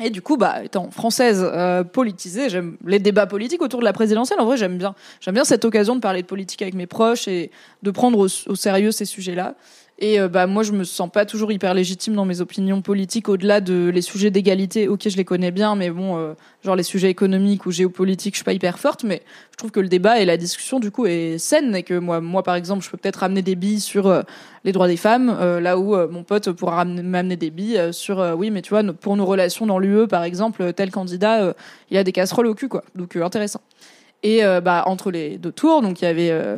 Et du coup, bah, étant française euh, politisée, j'aime les débats politiques autour de la présidentielle. En vrai, j'aime bien. J'aime bien cette occasion de parler de politique avec mes proches et de prendre au, au sérieux ces sujets-là. Et euh, bah moi, je me sens pas toujours hyper légitime dans mes opinions politiques, au-delà de les sujets d'égalité. Ok, je les connais bien, mais bon, euh, genre les sujets économiques ou géopolitiques, je suis pas hyper forte. Mais je trouve que le débat et la discussion du coup est saine et que moi, moi par exemple, je peux peut-être ramener des billes sur euh, les droits des femmes, euh, là où mon pote pourra m'amener des billes sur oui, mais tu vois, pour nos relations dans l'UE, par exemple, tel candidat, il a des casseroles au cul, quoi. Donc intéressant. Et euh, bah entre les deux tours, donc il y avait euh,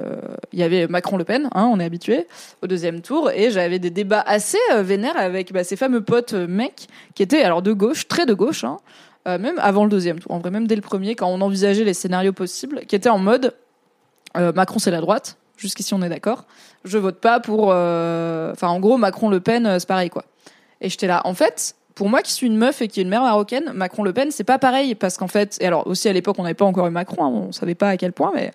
avait Macron Le Pen, hein, on est habitué au deuxième tour, et j'avais des débats assez euh, vénères avec bah, ces fameux potes euh, mecs qui étaient alors de gauche, très de gauche, hein, même avant le deuxième tour, en vrai même dès le premier, quand on envisageait les scénarios possibles, qui étaient en mode Macron c'est la droite, jusqu'ici on est d'accord, je vote pas pour, enfin en gros Macron Le Pen c'est pareil quoi. Et j'étais là, en fait, pour moi qui suis une meuf et qui est une mère marocaine, Macron Le Pen c'est pas pareil parce qu'en fait, et alors aussi à l'époque on n'avait pas encore eu Macron, hein, on savait pas à quel point, mais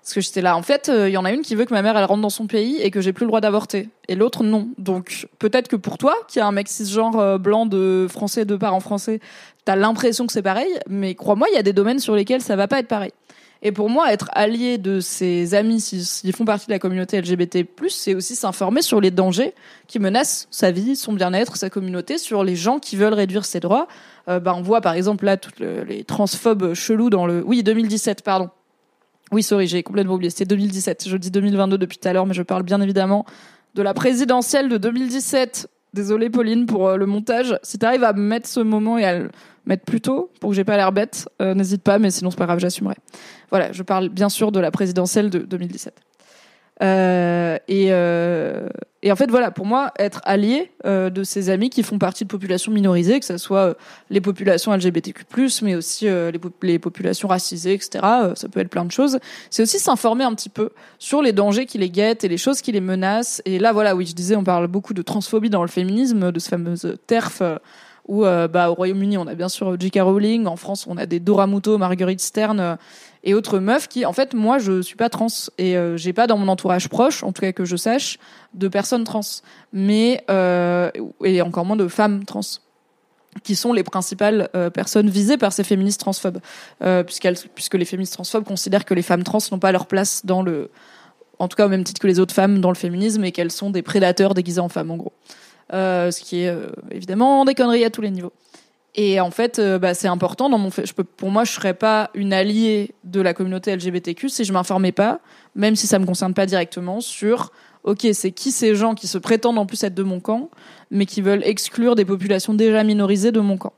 parce que j'étais là, en fait, euh, il y en a une qui veut que ma mère elle rentre dans son pays et que j'ai plus le droit d'avorter, et l'autre non. Donc peut-être que pour toi, qui a un mec cisgenre euh, blanc de français de parents français, t'as l'impression que c'est pareil, mais crois-moi, il y a des domaines sur lesquels ça va pas être pareil. Et pour moi, être allié de ses amis, s'ils font partie de la communauté LGBT+, c'est aussi s'informer sur les dangers qui menacent sa vie, son bien-être, sa communauté, sur les gens qui veulent réduire ses droits. Euh, bah, on voit par exemple là toutes le- les transphobes chelous dans le... Oui, 2017, pardon. Oui, sorry, j'ai complètement oublié. C'était 2017. Je dis 2022 depuis tout à l'heure, mais je parle bien évidemment de la présidentielle de 2017. Désolée, Pauline, pour euh, le montage. Si t'arrives à mettre ce moment et à le mettre plus tôt, pour que j'ai pas l'air bête, euh, n'hésite pas, mais sinon c'est pas grave, j'assumerai. Voilà, je parle bien sûr de la présidentielle de 2017. Euh, et, euh, et en fait, voilà, pour moi, être allié euh, de ces amis qui font partie de populations minorisées, que ce soit les populations LGBTQ+, mais aussi les, pop- les populations racisées, etc., ça peut être plein de choses, c'est aussi s'informer un petit peu sur les dangers qui les guettent et les choses qui les menacent. Et là, voilà, oui, je disais, on parle beaucoup de transphobie dans le féminisme, de ce fameux TERF, où bah, au Royaume-Uni, on a bien sûr J.K. Rowling, en France, on a des Dora Muto, Marguerite Stern et autres meufs qui, en fait, moi, je suis pas trans et euh, j'ai pas dans mon entourage proche, en tout cas que je sache, de personnes trans, mais euh, et encore moins de femmes trans qui sont les principales euh, personnes visées par ces féministes transphobes, euh, puisqu'elles, puisque les féministes transphobes considèrent que les femmes trans n'ont pas leur place dans le, en tout cas au même titre que les autres femmes dans le féminisme et qu'elles sont des prédateurs déguisés en femmes en gros. ce qui est évidemment des conneries à tous les niveaux. Et en fait, euh, bah, c'est important dans mon fait. Je peux, pour moi, je serais pas une alliée de la communauté LGBTQ si je m'informais pas, même si ça me concerne pas directement, sur ok, c'est qui ces gens qui se prétendent en plus être de mon camp, mais qui veulent exclure des populations déjà minorisées de mon camp.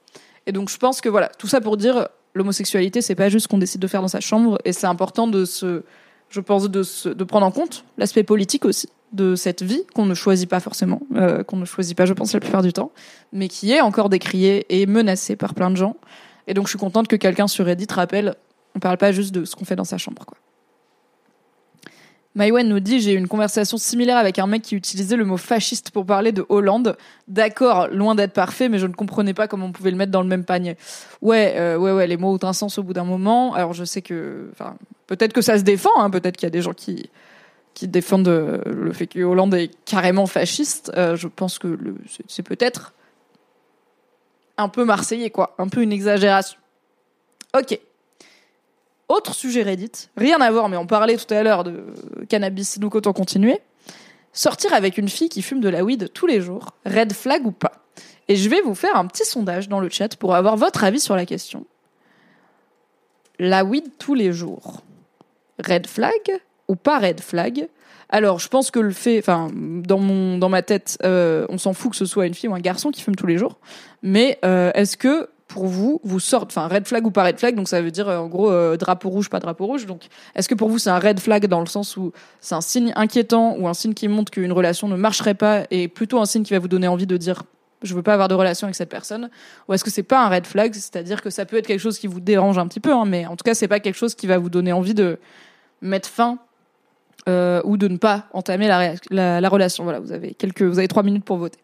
Et donc, je pense que voilà, tout ça pour dire, l'homosexualité, c'est pas juste qu'on décide de faire dans sa chambre, et c'est important de se, je pense, de, se, de prendre en compte l'aspect politique aussi de cette vie qu'on ne choisit pas forcément, euh, qu'on ne choisit pas, je pense, la plupart du temps, mais qui est encore décriée et menacée par plein de gens. Et donc, je suis contente que quelqu'un sur Reddit rappelle, on parle pas juste de ce qu'on fait dans sa chambre, quoi. Maïwen nous dit j'ai eu une conversation similaire avec un mec qui utilisait le mot fasciste pour parler de Hollande. D'accord, loin d'être parfait, mais je ne comprenais pas comment on pouvait le mettre dans le même panier. Ouais, euh, ouais, ouais, les mots ont un sens au bout d'un moment. Alors je sais que, peut-être que ça se défend, hein, peut-être qu'il y a des gens qui qui défendent euh, le fait que Hollande est carrément fasciste. Euh, je pense que c'est peut-être un peu marseillais, quoi, un peu une exagération. Ok. Autre sujet Reddit, rien à voir, mais on parlait tout à l'heure de cannabis, donc autant continuer. Sortir avec une fille qui fume de la weed tous les jours, red flag ou pas? Et je vais vous faire un petit sondage dans le chat pour avoir votre avis sur la question. La weed tous les jours, red flag ou pas red flag Alors, je pense que le fait, enfin, dans mon, dans ma tête, euh, on s'en fout que ce soit une fille ou un garçon qui fume tous les jours. Mais euh, est-ce que pour vous, vous sortez, enfin red flag ou pas red flag, donc ça veut dire euh, en gros drapeau rouge, pas drapeau rouge. Donc est-ce que pour vous c'est un red flag dans le sens où c'est un signe inquiétant ou un signe qui montre qu'une relation ne marcherait pas et plutôt un signe qui va vous donner envie de dire je veux pas avoir de relation avec cette personne? Ou est-ce que c'est pas un red flag, c'est-à-dire que ça peut être quelque chose qui vous dérange un petit peu, hein, mais en tout cas c'est pas quelque chose qui va vous donner envie de mettre fin euh, ou de ne pas entamer la, relation. Voilà, vous avez quelques, vous avez trois minutes pour voter.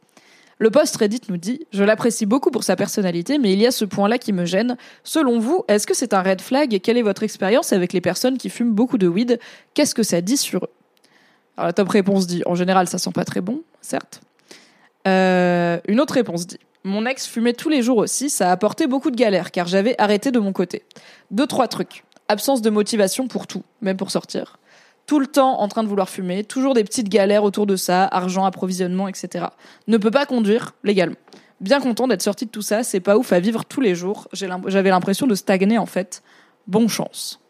Le post Reddit nous dit Je l'apprécie beaucoup pour sa personnalité, mais il y a ce point-là qui me gêne. Selon vous, est-ce que c'est un red flag et quelle est votre expérience avec les personnes qui fument beaucoup de weed? Qu'est-ce que ça dit sur eux? Alors la top réponse dit En général, ça sent pas très bon, certes. Euh, une autre réponse dit Mon ex fumait tous les jours aussi, ça a apporté beaucoup de galères car j'avais arrêté de mon côté. Deux, trois trucs. Absence de motivation pour tout, même pour sortir tout le temps en train de vouloir fumer, toujours des petites galères autour de ça, argent, approvisionnement, etc. Ne peut pas conduire légalement. Bien content d'être sorti de tout ça, c'est pas ouf à vivre tous les jours. J'avais l'impression de stagner en fait. Bon chance.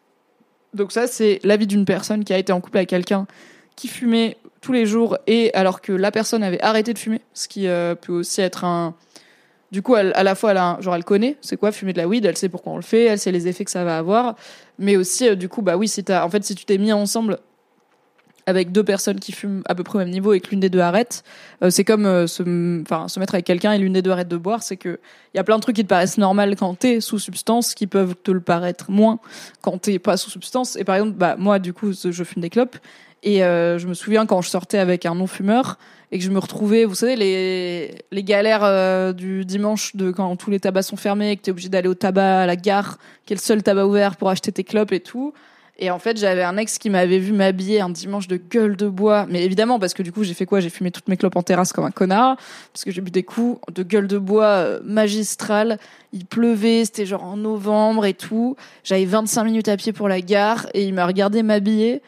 Donc ça, c'est l'avis d'une personne qui a été en couple avec quelqu'un qui fumait tous les jours et alors que la personne avait arrêté de fumer, ce qui euh, peut aussi être un... Du coup, elle- à la fois, elle, genre, elle connaît, c'est quoi fumer de la weed, elle sait pourquoi on le fait, elle sait les effets que ça va avoir, mais aussi, euh, du coup, bah oui, si en fait, si tu t'es mis ensemble avec deux personnes qui fument à peu près au même niveau et que l'une des deux arrête, euh, c'est comme euh, se, mettre avec quelqu'un et l'une des deux arrête de boire, c'est que il y a plein de trucs qui te paraissent normales quand t'es sous substance, qui peuvent te le paraître moins quand t'es pas sous substance. Et par exemple, bah moi, du coup, je fume des clopes et euh, je me souviens quand je sortais avec un non-fumeur et que je me retrouvais, vous savez, les, galères euh, du dimanche de quand tous les tabacs sont fermés et que t'es obligé d'aller au tabac à la gare, qui est le seul tabac ouvert pour acheter tes clopes et tout. Et en fait, j'avais un ex qui m'avait vu m'habiller un dimanche de gueule de bois. Mais évidemment, parce que du coup, j'ai fait quoi? J'ai fumé toutes mes clopes en terrasse comme un connard. Parce que j'ai bu des coups de gueule de bois euh, magistral. Il pleuvait, c'était genre en novembre et tout. J'avais 25 minutes à pied pour la gare. Et il m'a regardé m'habiller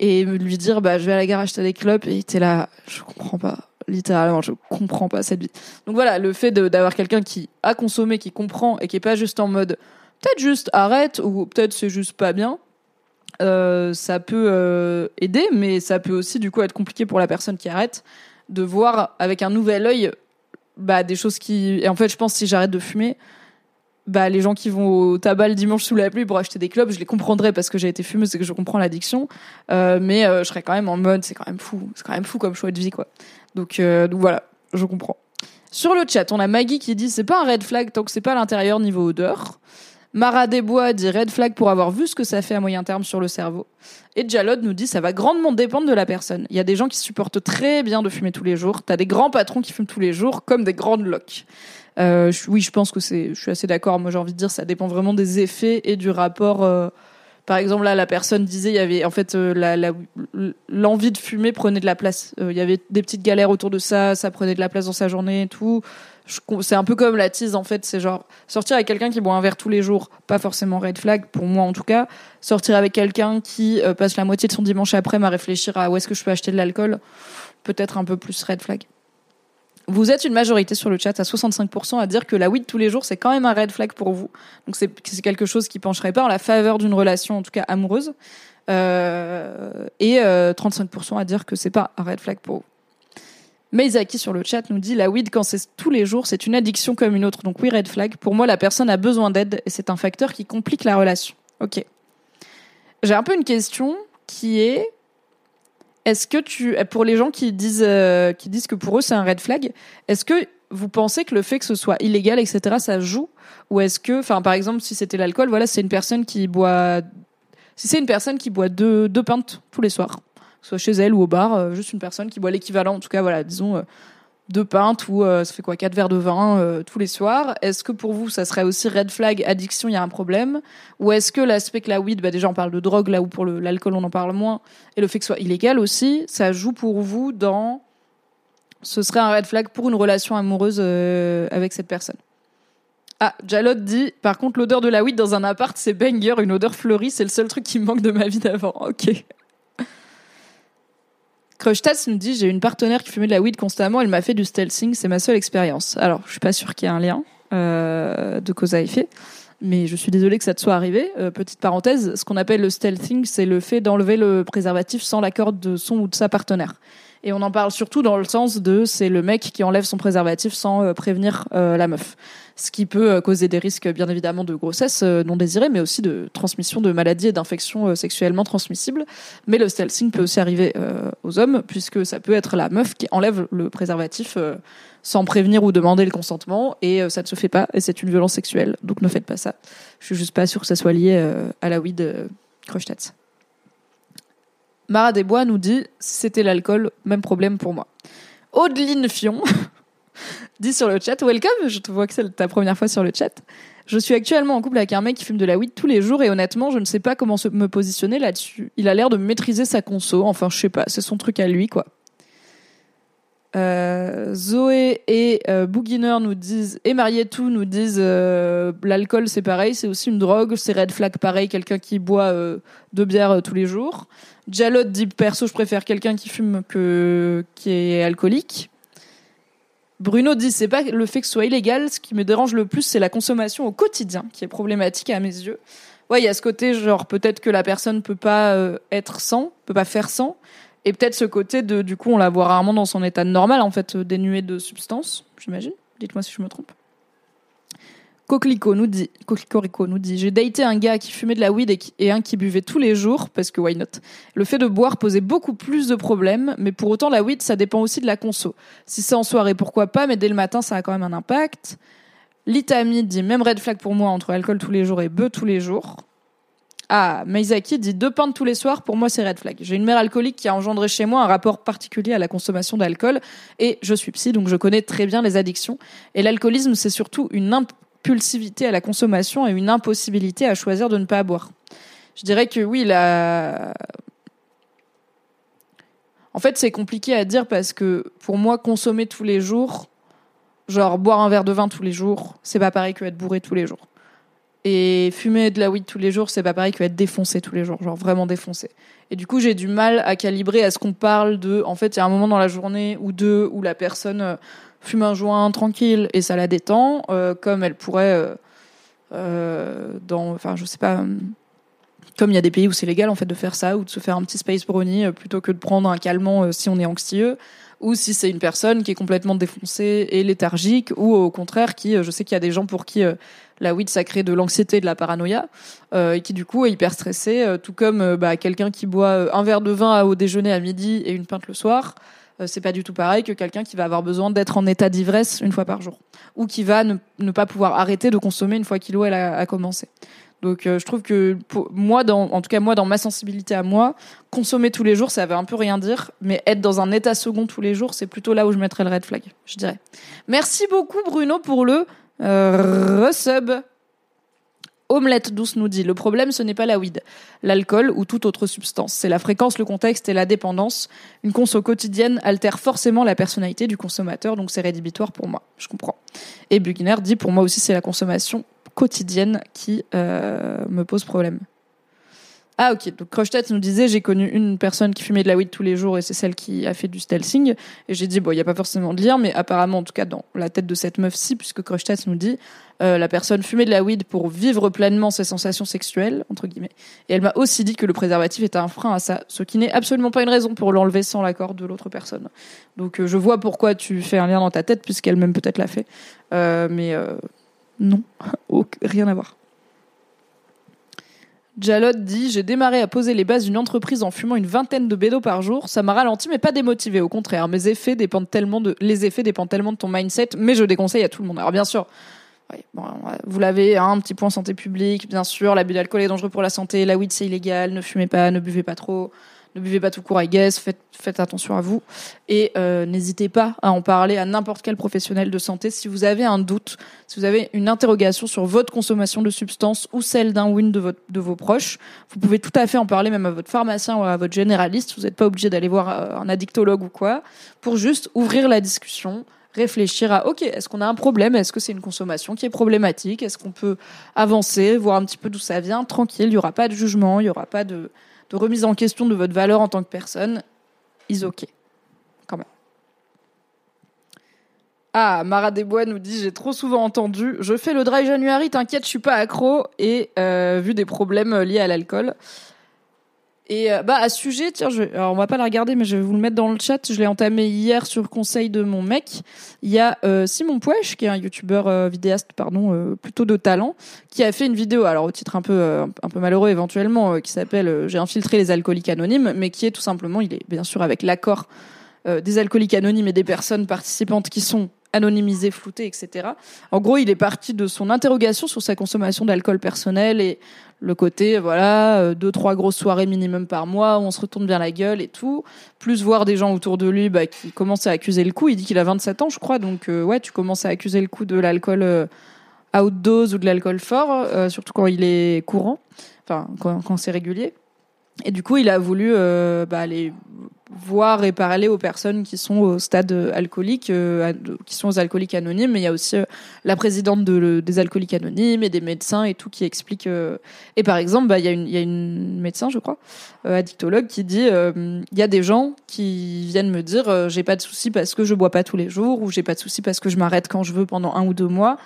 et lui dire, bah, je vais à la gare acheter des clopes. Et il était là, je comprends pas. Littéralement, je comprends pas cette vie. Donc voilà, le fait d'avoir quelqu'un qui a consommé, qui comprend et qui est pas juste en mode, peut-être juste arrête ou peut-être c'est juste pas bien euh, ça peut euh, aider, mais ça peut aussi du coup être compliqué pour la personne qui arrête de voir avec un nouvel œil bah, des choses qui. Et en fait, je pense que si j'arrête de fumer, bah, les gens qui vont au tabac le dimanche sous la pluie pour acheter des clubs, je les comprendrais parce que j'ai été fumeuse et que je comprends l'addiction. Euh, mais euh, je serais quand même en mode, c'est quand même fou, c'est quand même fou comme choix de vie, quoi. Donc, euh, donc voilà, je comprends. Sur le chat, on a Maggie qui dit c'est pas un red flag tant que c'est pas à l'intérieur niveau odeur. Mara Desbois dit red flag pour avoir vu ce que ça fait à moyen terme sur le cerveau. Et Jalod nous dit ça va grandement dépendre de la personne. Il y a des gens qui supportent très bien de fumer tous les jours. T'as des grands patrons qui fument tous les jours, comme des grandes loques. Euh, oui, je pense que c'est. Je suis assez d'accord. Moi, j'ai envie de dire, ça dépend vraiment des effets et du rapport. euh, par exemple, là, la personne disait, il y avait en fait euh, l'envie de fumer prenait de la place. Il y avait des petites galères autour de ça, ça prenait de la place dans sa journée et tout. C'est un peu comme la tease en fait. C'est genre sortir avec quelqu'un qui boit un verre tous les jours, pas forcément red flag pour moi en tout cas. Sortir avec quelqu'un qui euh, passe la moitié de son dimanche après à réfléchir à où est-ce que je peux acheter de l'alcool, peut-être un peu plus red flag. Vous êtes une majorité sur le chat à 65% à dire que la weed tous les jours, c'est quand même un red flag pour vous. Donc c'est quelque chose qui pencherait pas en la faveur d'une relation, en tout cas amoureuse. Euh, et euh, 35% à dire que c'est pas un red flag pour vous. Meizaki sur le chat nous dit la weed quand c'est tous les jours, c'est une addiction comme une autre. Donc oui, red flag. Pour moi, la personne a besoin d'aide et c'est un facteur qui complique la relation. Ok. J'ai un peu une question qui est est-ce que tu, pour les gens qui disent, euh, qui disent que pour eux c'est un red flag, est-ce que vous pensez que le fait que ce soit illégal, etc., ça joue? Ou est-ce que, enfin, par exemple, si c'était l'alcool, voilà, c'est une personne qui boit, si c'est une personne qui boit deux, deux pintes tous les soirs, soit chez elle ou au bar, euh, juste une personne qui boit l'équivalent, en tout cas, voilà, disons, euh, deux pintes ou euh, ça fait quoi, quatre verres de vin tous les soirs. Est-ce que pour vous, ça serait aussi red flag, addiction, il y a un problème? Ou est-ce que l'aspect que la weed, bah déjà on parle de drogue, là où pour l'alcool on en parle moins, et le fait que ce soit illégal aussi, ça joue pour vous dans... Ce serait un red flag pour une relation amoureuse avec cette personne? Ah, Jalot dit, par contre, l'odeur de la weed dans un appart, c'est banger, une odeur fleurie, c'est le seul truc qui me manque de ma vie d'avant. Ok. Crushtats nous dit j'ai une partenaire qui fumait de la weed constamment, elle m'a fait du stealthing, c'est ma seule expérience. Alors, je suis pas sûre qu'il y ait un lien euh, de cause à effet, mais je suis désolée que ça te soit arrivé. Euh, petite parenthèse, ce qu'on appelle le stealthing, c'est le fait d'enlever le préservatif sans l'accord de son ou de sa partenaire. Et on en parle surtout dans le sens de c'est le mec qui enlève son préservatif sans euh, prévenir euh, la meuf. Ce qui peut euh, causer des risques, bien évidemment, de grossesse non désirée, mais aussi de transmission de maladies et d'infections sexuellement transmissibles. Mais le stealthing peut aussi arriver aux hommes, puisque ça peut être la meuf qui enlève le préservatif sans prévenir ou demander le consentement, et ça ne se fait pas, et c'est une violence sexuelle. Donc ne faites pas ça. Je suis juste pas sûre que ça soit lié à la weed euh. Mara Desbois nous dit c'était l'alcool, même problème pour moi. Audeline Fion dit sur le chat Welcome, je te vois que c'est ta première fois sur le chat. Je suis actuellement en couple avec un mec qui fume de la weed tous les jours et honnêtement, je ne sais pas comment me positionner là-dessus. Il a l'air de maîtriser sa conso, enfin, je sais pas, c'est son truc à lui, quoi. Euh, Zoé et euh, nous disent et Marietou nous disent euh, l'alcool c'est pareil c'est aussi une drogue c'est red flag pareil quelqu'un qui boit euh, deux bières tous les jours. Jalot dit perso je préfère quelqu'un qui fume que qui est alcoolique. Bruno dit c'est pas le fait que ce soit illégal ce qui me dérange le plus c'est la consommation au quotidien qui est problématique à mes yeux. Ouais il y a ce côté genre peut-être que la personne peut pas être sans peut pas faire sans et peut-être ce côté de, du coup, on la voit rarement dans son état normal, en fait, euh, dénué de substances, j'imagine. Dites-moi si je me trompe. Coquelicot nous dit, Cocorico nous dit, j'ai daté un gars qui fumait de la weed et un qui buvait tous les jours, parce que why not? Le fait de boire posait beaucoup plus de problèmes, mais pour autant, la weed, ça dépend aussi de la conso. Si c'est en soirée, pourquoi pas, mais dès le matin, ça a quand même un impact. Litami dit, même red flag pour moi entre alcool tous les jours et bœuf tous les jours. Ah, Meizaki dit deux pintes tous les soirs, pour moi c'est red flag. J'ai une mère alcoolique qui a engendré chez moi un rapport particulier à la consommation d'alcool et je suis psy donc je connais très bien les addictions. Et l'alcoolisme c'est surtout une impulsivité à la consommation et une impossibilité à choisir de ne pas boire. Je dirais que oui, la... En fait c'est compliqué à dire parce que pour moi consommer tous les jours, genre boire un verre de vin tous les jours, c'est pas pareil que être bourré tous les jours. Et fumer de la weed tous les jours, c'est pas pareil que être défoncé tous les jours, genre vraiment défoncé. Et du coup, j'ai du mal à calibrer à ce qu'on parle de. En fait, il y a un moment dans la journée ou deux où la personne euh, fume un joint tranquille et ça la détend, euh, comme elle pourrait euh, dans. Enfin, je sais pas. Comme il y a des pays où c'est légal en fait de faire ça ou de se faire un petit space brownie plutôt que de prendre un calmant si on est anxieux ou si c'est une personne qui est complètement défoncée et léthargique ou au contraire qui je sais qu'il y a des gens pour qui la weed ça crée de l'anxiété de la paranoïa euh, et qui du coup est hyper stressé euh, tout comme euh, bah, quelqu'un qui boit euh, un verre de vin au déjeuner à midi et une pinte le soir euh, c'est pas du tout pareil que quelqu'un qui va avoir besoin d'être en état d'ivresse une fois par jour ou qui va ne, pas pouvoir arrêter de consommer une fois qu'il ou elle a, a commencé. Donc euh, je trouve que pour moi dans en tout cas moi dans ma sensibilité à moi consommer tous les jours ça veut un peu rien dire mais être dans un état second tous les jours c'est plutôt là où je mettrais le red flag je dirais. Merci beaucoup Bruno pour le euh, resub Omelette douce nous dit le problème ce n'est pas la weed, l'alcool ou toute autre substance, c'est la fréquence, le contexte et la dépendance. Une conso quotidienne altère forcément la personnalité du consommateur, donc c'est rédhibitoire pour moi. Je comprends. Et Bugner dit pour moi aussi c'est la consommation quotidienne qui euh, me pose problème. Ah ok, donc Crochet nous disait j'ai connu une personne qui fumait de la weed tous les jours et c'est celle qui a fait du stealthing et j'ai dit bon il y a pas forcément de lien mais apparemment en tout cas dans la tête de cette meuf si puisque Crochet nous dit euh, la personne fumait de la weed pour vivre pleinement ses sensations sexuelles entre guillemets. Et elle m'a aussi dit que le préservatif était un frein à ça ce qui n'est absolument pas une raison pour l'enlever sans l'accord de l'autre personne. Donc euh, je vois pourquoi tu fais un lien dans ta tête puisqu'elle-même peut-être l'a fait. Euh, mais non. Rien à voir Jalot dit J'ai démarré à poser les bases d'une entreprise en fumant une vingtaine de bédos par jour. Ça m'a ralenti, mais pas démotivé. Au contraire, mes effets dépendent tellement de, les effets dépendent tellement de ton mindset, mais je déconseille à tout le monde. Alors, bien sûr, bon, vous l'avez, hein, un petit point santé publique, bien sûr, l'abus d'alcool est dangereux pour la santé, la weed c'est illégal, ne fumez pas, ne buvez pas trop ne buvez pas tout court, I guess, faites, faites attention à vous. Et euh, n'hésitez pas à en parler à n'importe quel professionnel de santé si vous avez un doute, si vous avez une interrogation sur votre consommation de substances ou celle d'un ou une de, de vos proches. Vous pouvez tout à fait en parler même à votre pharmacien ou à votre généraliste. Vous n'êtes pas obligé d'aller voir euh, un addictologue ou quoi, pour juste ouvrir la discussion réfléchir à ok est-ce qu'on a un problème? Est-ce que c'est une consommation qui est problématique? Est-ce qu'on peut avancer voir un petit peu d'où ça vient? Tranquille il y aura pas de jugement il y aura pas de de remise en question de votre valeur en tant que personne, is ok. Quand même. Ah, Mara Desbois nous dit j'ai trop souvent entendu je fais le dry January, t'inquiète, je suis pas accro et euh, vu des problèmes liés à l'alcool. Et euh, bah à ce sujet, tiens, je, alors on va pas la regarder, mais je vais vous le mettre dans le chat. Je l'ai entamé hier sur conseil de mon mec. Il y a euh, Simon Pouèche, qui est un youtubeur euh, vidéaste, pardon, euh, plutôt de talent, qui a fait une vidéo, alors au titre un peu euh, un peu malheureux éventuellement, qui s'appelle J'ai infiltré les alcooliques anonymes, mais qui est tout simplement, il est bien sûr avec l'accord des alcooliques anonymes et des personnes participantes qui sont anonymisé, flouté, etc. En gros, il est parti de son interrogation sur sa consommation d'alcool personnel et le côté, voilà, euh, deux, trois grosses soirées minimum par mois où on se retourne bien la gueule et tout. Plus voir des gens autour de lui bah, qui commencent à accuser le coup. Il dit qu'il a 27 ans, je crois. Donc, euh, ouais, tu commences à accuser le coup de l'alcool euh, outdose ou de l'alcool fort, euh, surtout quand il est courant, enfin, quand, c'est régulier. Et du coup, il a voulu bah, aller voir et parler aux personnes qui sont au stade alcoolique, euh, qui sont aux alcooliques anonymes. Mais il y a aussi euh, la présidente des alcooliques anonymes et des médecins et tout qui expliquent. euh, Et par exemple, bah, il y, a une- y a une médecin, je crois, euh, addictologue, qui dit euh, il y a des gens qui viennent me dire euh, j'ai pas de souci parce que je bois pas tous les jours ou j'ai pas de souci parce que je m'arrête quand je veux pendant un ou deux mois.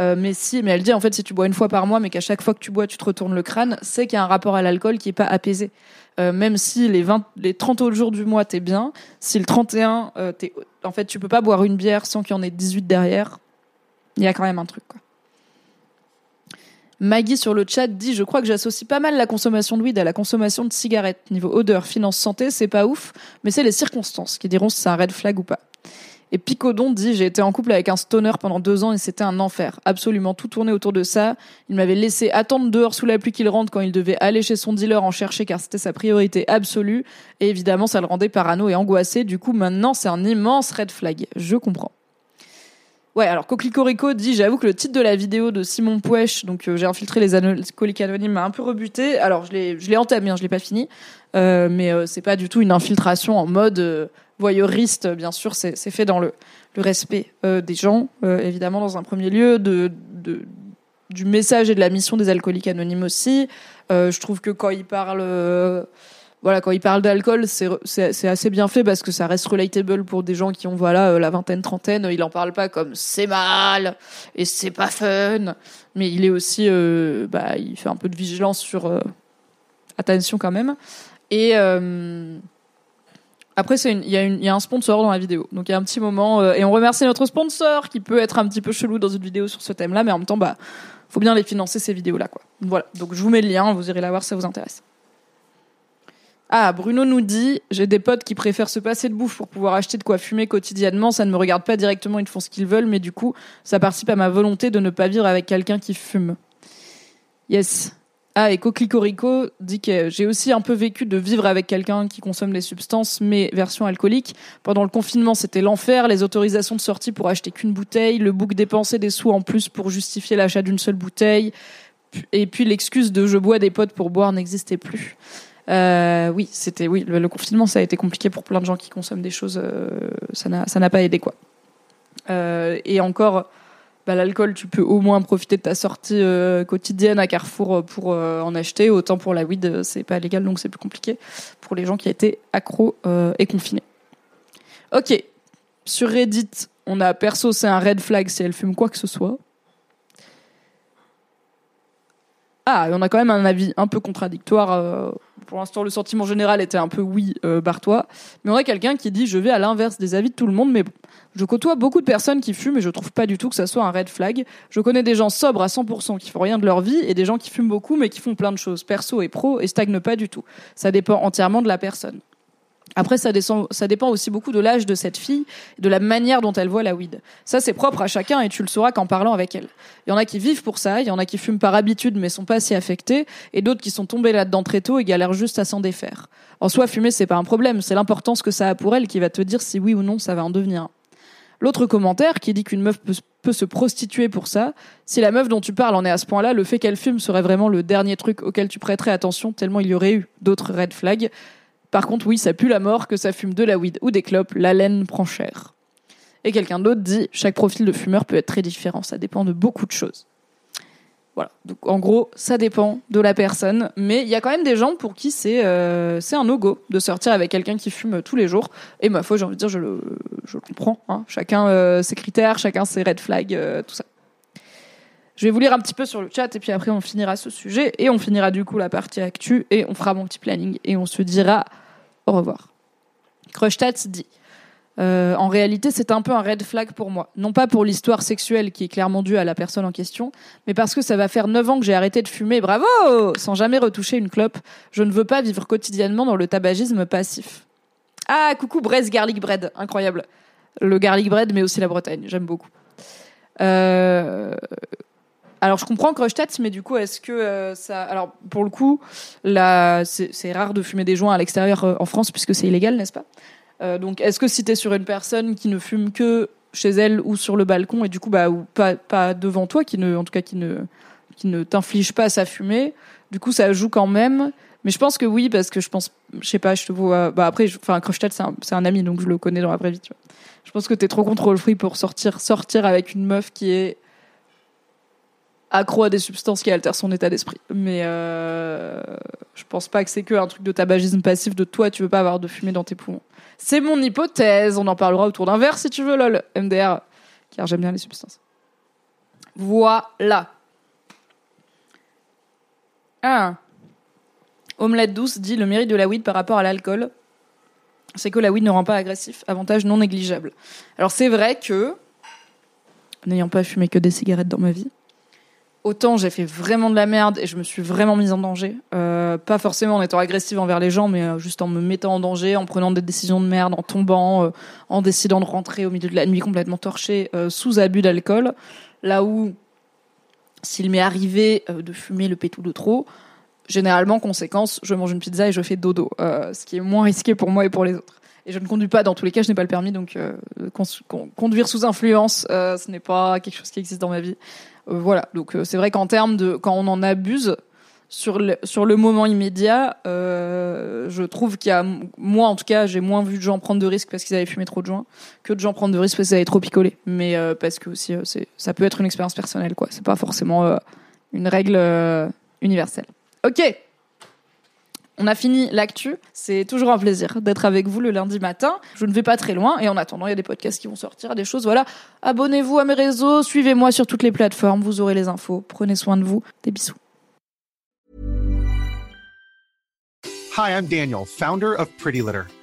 Euh, mais si, mais elle dit en fait si tu bois une fois par mois, mais qu'à chaque fois que tu bois tu te retournes le crâne, c'est qu'il y a un rapport à l'alcool qui est pas apaisé. Euh, même si les 20, les 30 autres jours du mois t'es bien, si le 31, euh, t'es, en fait tu peux pas boire une bière sans qu'il y en ait 18 derrière. Il y a quand même un truc quoi. Maggie sur le chat dit Je crois que j'associe pas mal la consommation de weed à la consommation de cigarettes. Niveau odeur, finance, santé, c'est pas ouf, mais c'est les circonstances qui diront si c'est un red flag ou pas. Et Picodon dit J'ai été en couple avec un stoner pendant deux ans et c'était un enfer. Absolument tout tourné autour de ça. Il m'avait laissé attendre dehors sous la pluie qu'il rentre quand il devait aller chez son dealer en chercher car c'était sa priorité absolue. Et évidemment, ça le rendait parano et angoissé. Du coup, maintenant, c'est un immense red flag. Je comprends. Ouais, alors Coquelicot dit J'avoue que le titre de la vidéo de Simon Pouèche, donc euh, j'ai infiltré les alcooliques anonymes, m'a un peu rebuté. Alors, je l'ai, je l'ai entamé, hein, je l'ai pas fini. Euh, mais euh, c'est pas du tout une infiltration en mode euh, voyeuriste, bien sûr, c'est, fait dans le, respect euh, des gens, euh, évidemment, dans un premier lieu, de, du message et de la mission des alcooliques anonymes aussi. Euh, je trouve que quand ils parlent. voilà, quand il parle d'alcool, c'est, assez bien fait parce que ça reste relatable pour des gens qui ont voilà la vingtaine, trentaine. Il en parle pas comme c'est mal et c'est pas fun, mais il est aussi, bah, il fait un peu de vigilance sur attention quand même. Et après, il y, a un sponsor dans la vidéo, donc il y a un petit moment euh, et on remercie notre sponsor qui peut être un petit peu chelou dans une vidéo sur ce thème-là, mais en même temps, bah, faut bien les financer ces vidéos-là. Voilà, donc je vous mets le lien, vous irez la voir si ça vous intéresse. Ah, Bruno nous dit J'ai des potes qui préfèrent se passer de bouffe pour pouvoir acheter de quoi fumer quotidiennement. Ça ne me regarde pas directement, ils font ce qu'ils veulent, mais du coup, ça participe à ma volonté de ne pas vivre avec quelqu'un qui fume. Yes. Ah, et Coquelicorico dit que j'ai aussi un peu vécu de vivre avec quelqu'un qui consomme des substances, mais version alcoolique. Pendant le confinement, c'était l'enfer. Les autorisations de sortie pour acheter qu'une bouteille, le bouc dépenser des sous en plus pour justifier l'achat d'une seule bouteille. Et puis l'excuse de je bois des potes pour boire n'existait plus. Euh, oui, c'était oui. Le, confinement, ça a été compliqué pour plein de gens qui consomment des choses. euh, ça n'a ça n'a pas aidé quoi. Euh, et encore, bah, l'alcool, tu peux au moins profiter de ta sortie euh, quotidienne à Carrefour pour euh, en acheter. Autant pour la weed, euh, c'est pas légal, donc c'est plus compliqué pour les gens qui étaient accros et confinés. Ok, sur Reddit, on a perso, c'est un red flag si elle fume quoi que ce soit. Ah, on a quand même un avis un peu contradictoire. Euh, pour l'instant, le sentiment général était un peu oui, euh, barre-toi. Mais on a quelqu'un qui dit je vais à l'inverse des avis de tout le monde, mais bon. Je côtoie beaucoup de personnes qui fument et je trouve pas du tout que ça soit un red flag. Je connais des gens sobres à 100% qui font rien de leur vie et des gens qui fument beaucoup mais qui font plein de choses, perso et pro, et stagnent pas du tout. Ça dépend entièrement de la personne. Après, ça, ça dépend aussi beaucoup de l'âge de cette fille, de la manière dont elle voit la weed. Ça, c'est propre à chacun et tu le sauras qu'en parlant avec elle. Il y en a qui vivent pour ça, il y en a qui fument par habitude mais sont pas si affectés, et d'autres qui sont tombés là-dedans très tôt et galèrent juste à s'en défaire. En soi, fumer, c'est pas un problème, c'est l'importance que ça a pour elle qui va te dire si oui ou non ça va en devenir un. L'autre commentaire qui dit qu'une meuf peut, se prostituer pour ça, si la meuf dont tu parles en est à ce point-là, le fait qu'elle fume serait vraiment le dernier truc auquel tu prêterais attention tellement il y aurait eu d'autres red flags. Par contre, oui, ça pue la mort, que ça fume de la weed ou des clopes, la laine prend cher. Et quelqu'un d'autre dit, chaque profil de fumeur peut être très différent, ça dépend de beaucoup de choses. Donc en gros, ça dépend de la personne, mais il y a quand même des gens pour qui c'est euh, c'est un no-go de sortir avec quelqu'un qui fume tous les jours. Et ma foi, j'ai envie de dire, je le, je comprends. Hein. Chacun euh, ses critères, chacun ses red flags, euh, tout ça. Je vais vous lire un petit peu sur le chat et puis après on finira ce sujet et on finira du coup la partie actu et on fera mon petit planning et on se dira au revoir. Crushtats dit euh, en réalité, c'est un peu un red flag pour moi. Non pas pour l'histoire sexuelle qui est clairement due à la personne en question, mais parce que ça va faire 9 ans que j'ai arrêté de fumer, bravo Sans jamais retoucher une clope. Je ne veux pas vivre quotidiennement dans le tabagisme passif. Ah, coucou Brest Garlic Bread, incroyable. Le garlic bread, mais aussi la Bretagne, j'aime beaucoup. Euh, alors je comprends Crushtats, mais du coup, est-ce que euh, ça... Alors pour le coup, là, c'est rare de fumer des joints à l'extérieur en France puisque c'est illégal, n'est-ce pas? Euh, Donc est-ce que si t'es sur une personne qui ne fume que chez elle ou sur le balcon et du coup, bah, ou pas, devant toi, qui ne, en tout cas, qui ne, qui ne t'inflige pas sa fumée, du coup, ça joue quand même. Mais je pense que oui, parce que je pense, je sais pas, je te vois. Bah après, enfin, c'est un, ami, donc je le connais dans la vraie vie. Tu. Je pense que t'es trop contrôle free pour sortir, sortir avec une meuf qui est accro à des substances qui altèrent son état d'esprit. Mais euh, je pense pas que c'est que un truc de tabagisme passif de toi, tu veux pas avoir de fumée dans tes poumons. C'est mon hypothèse, on en parlera autour d'un verre si tu veux, lol, MDR, car j'aime bien les substances. Voilà. Ah. Omelette douce dit le mérite de la weed par rapport à l'alcool, c'est que la weed ne rend pas agressif, avantage non négligeable. Alors c'est vrai que, n'ayant pas fumé que des cigarettes dans ma vie, autant j'ai fait vraiment de la merde et je me suis vraiment mise en danger. Euh, pas forcément en étant agressive envers les gens, mais euh, juste en me mettant en danger, en prenant des décisions de merde, en tombant, euh, en décidant de rentrer au milieu de la nuit complètement torchée, sous abus d'alcool. Là où, s'il m'est arrivé de fumer le pétou de trop, généralement, conséquence, je mange une pizza et je fais dodo, ce qui est moins risqué pour moi et pour les autres. Et je ne conduis pas dans tous les cas, je n'ai pas le permis, donc conduire sous influence, ce n'est pas quelque chose qui existe dans ma vie. Euh, voilà, donc euh, c'est vrai qu'en termes de quand on en abuse sur le, sur le moment immédiat, euh, je trouve qu'il y a moi en tout cas j'ai moins vu de gens prendre de risques parce qu'ils avaient fumé trop de joints que de gens prendre de risques parce qu'ils avaient trop picolé. Mais parce que aussi c'est ça peut être une expérience personnelle quoi. C'est pas forcément une règle universelle. Ok. On a fini l'actu. C'est toujours un plaisir d'être avec vous le lundi matin. Je ne vais pas très loin et en attendant, il y a des podcasts qui vont sortir, des choses. Voilà. Abonnez-vous à mes réseaux, suivez-moi sur toutes les plateformes, vous aurez les infos. Prenez soin de vous. Des bisous. Hi, I'm Daniel, founder of Pretty Litter.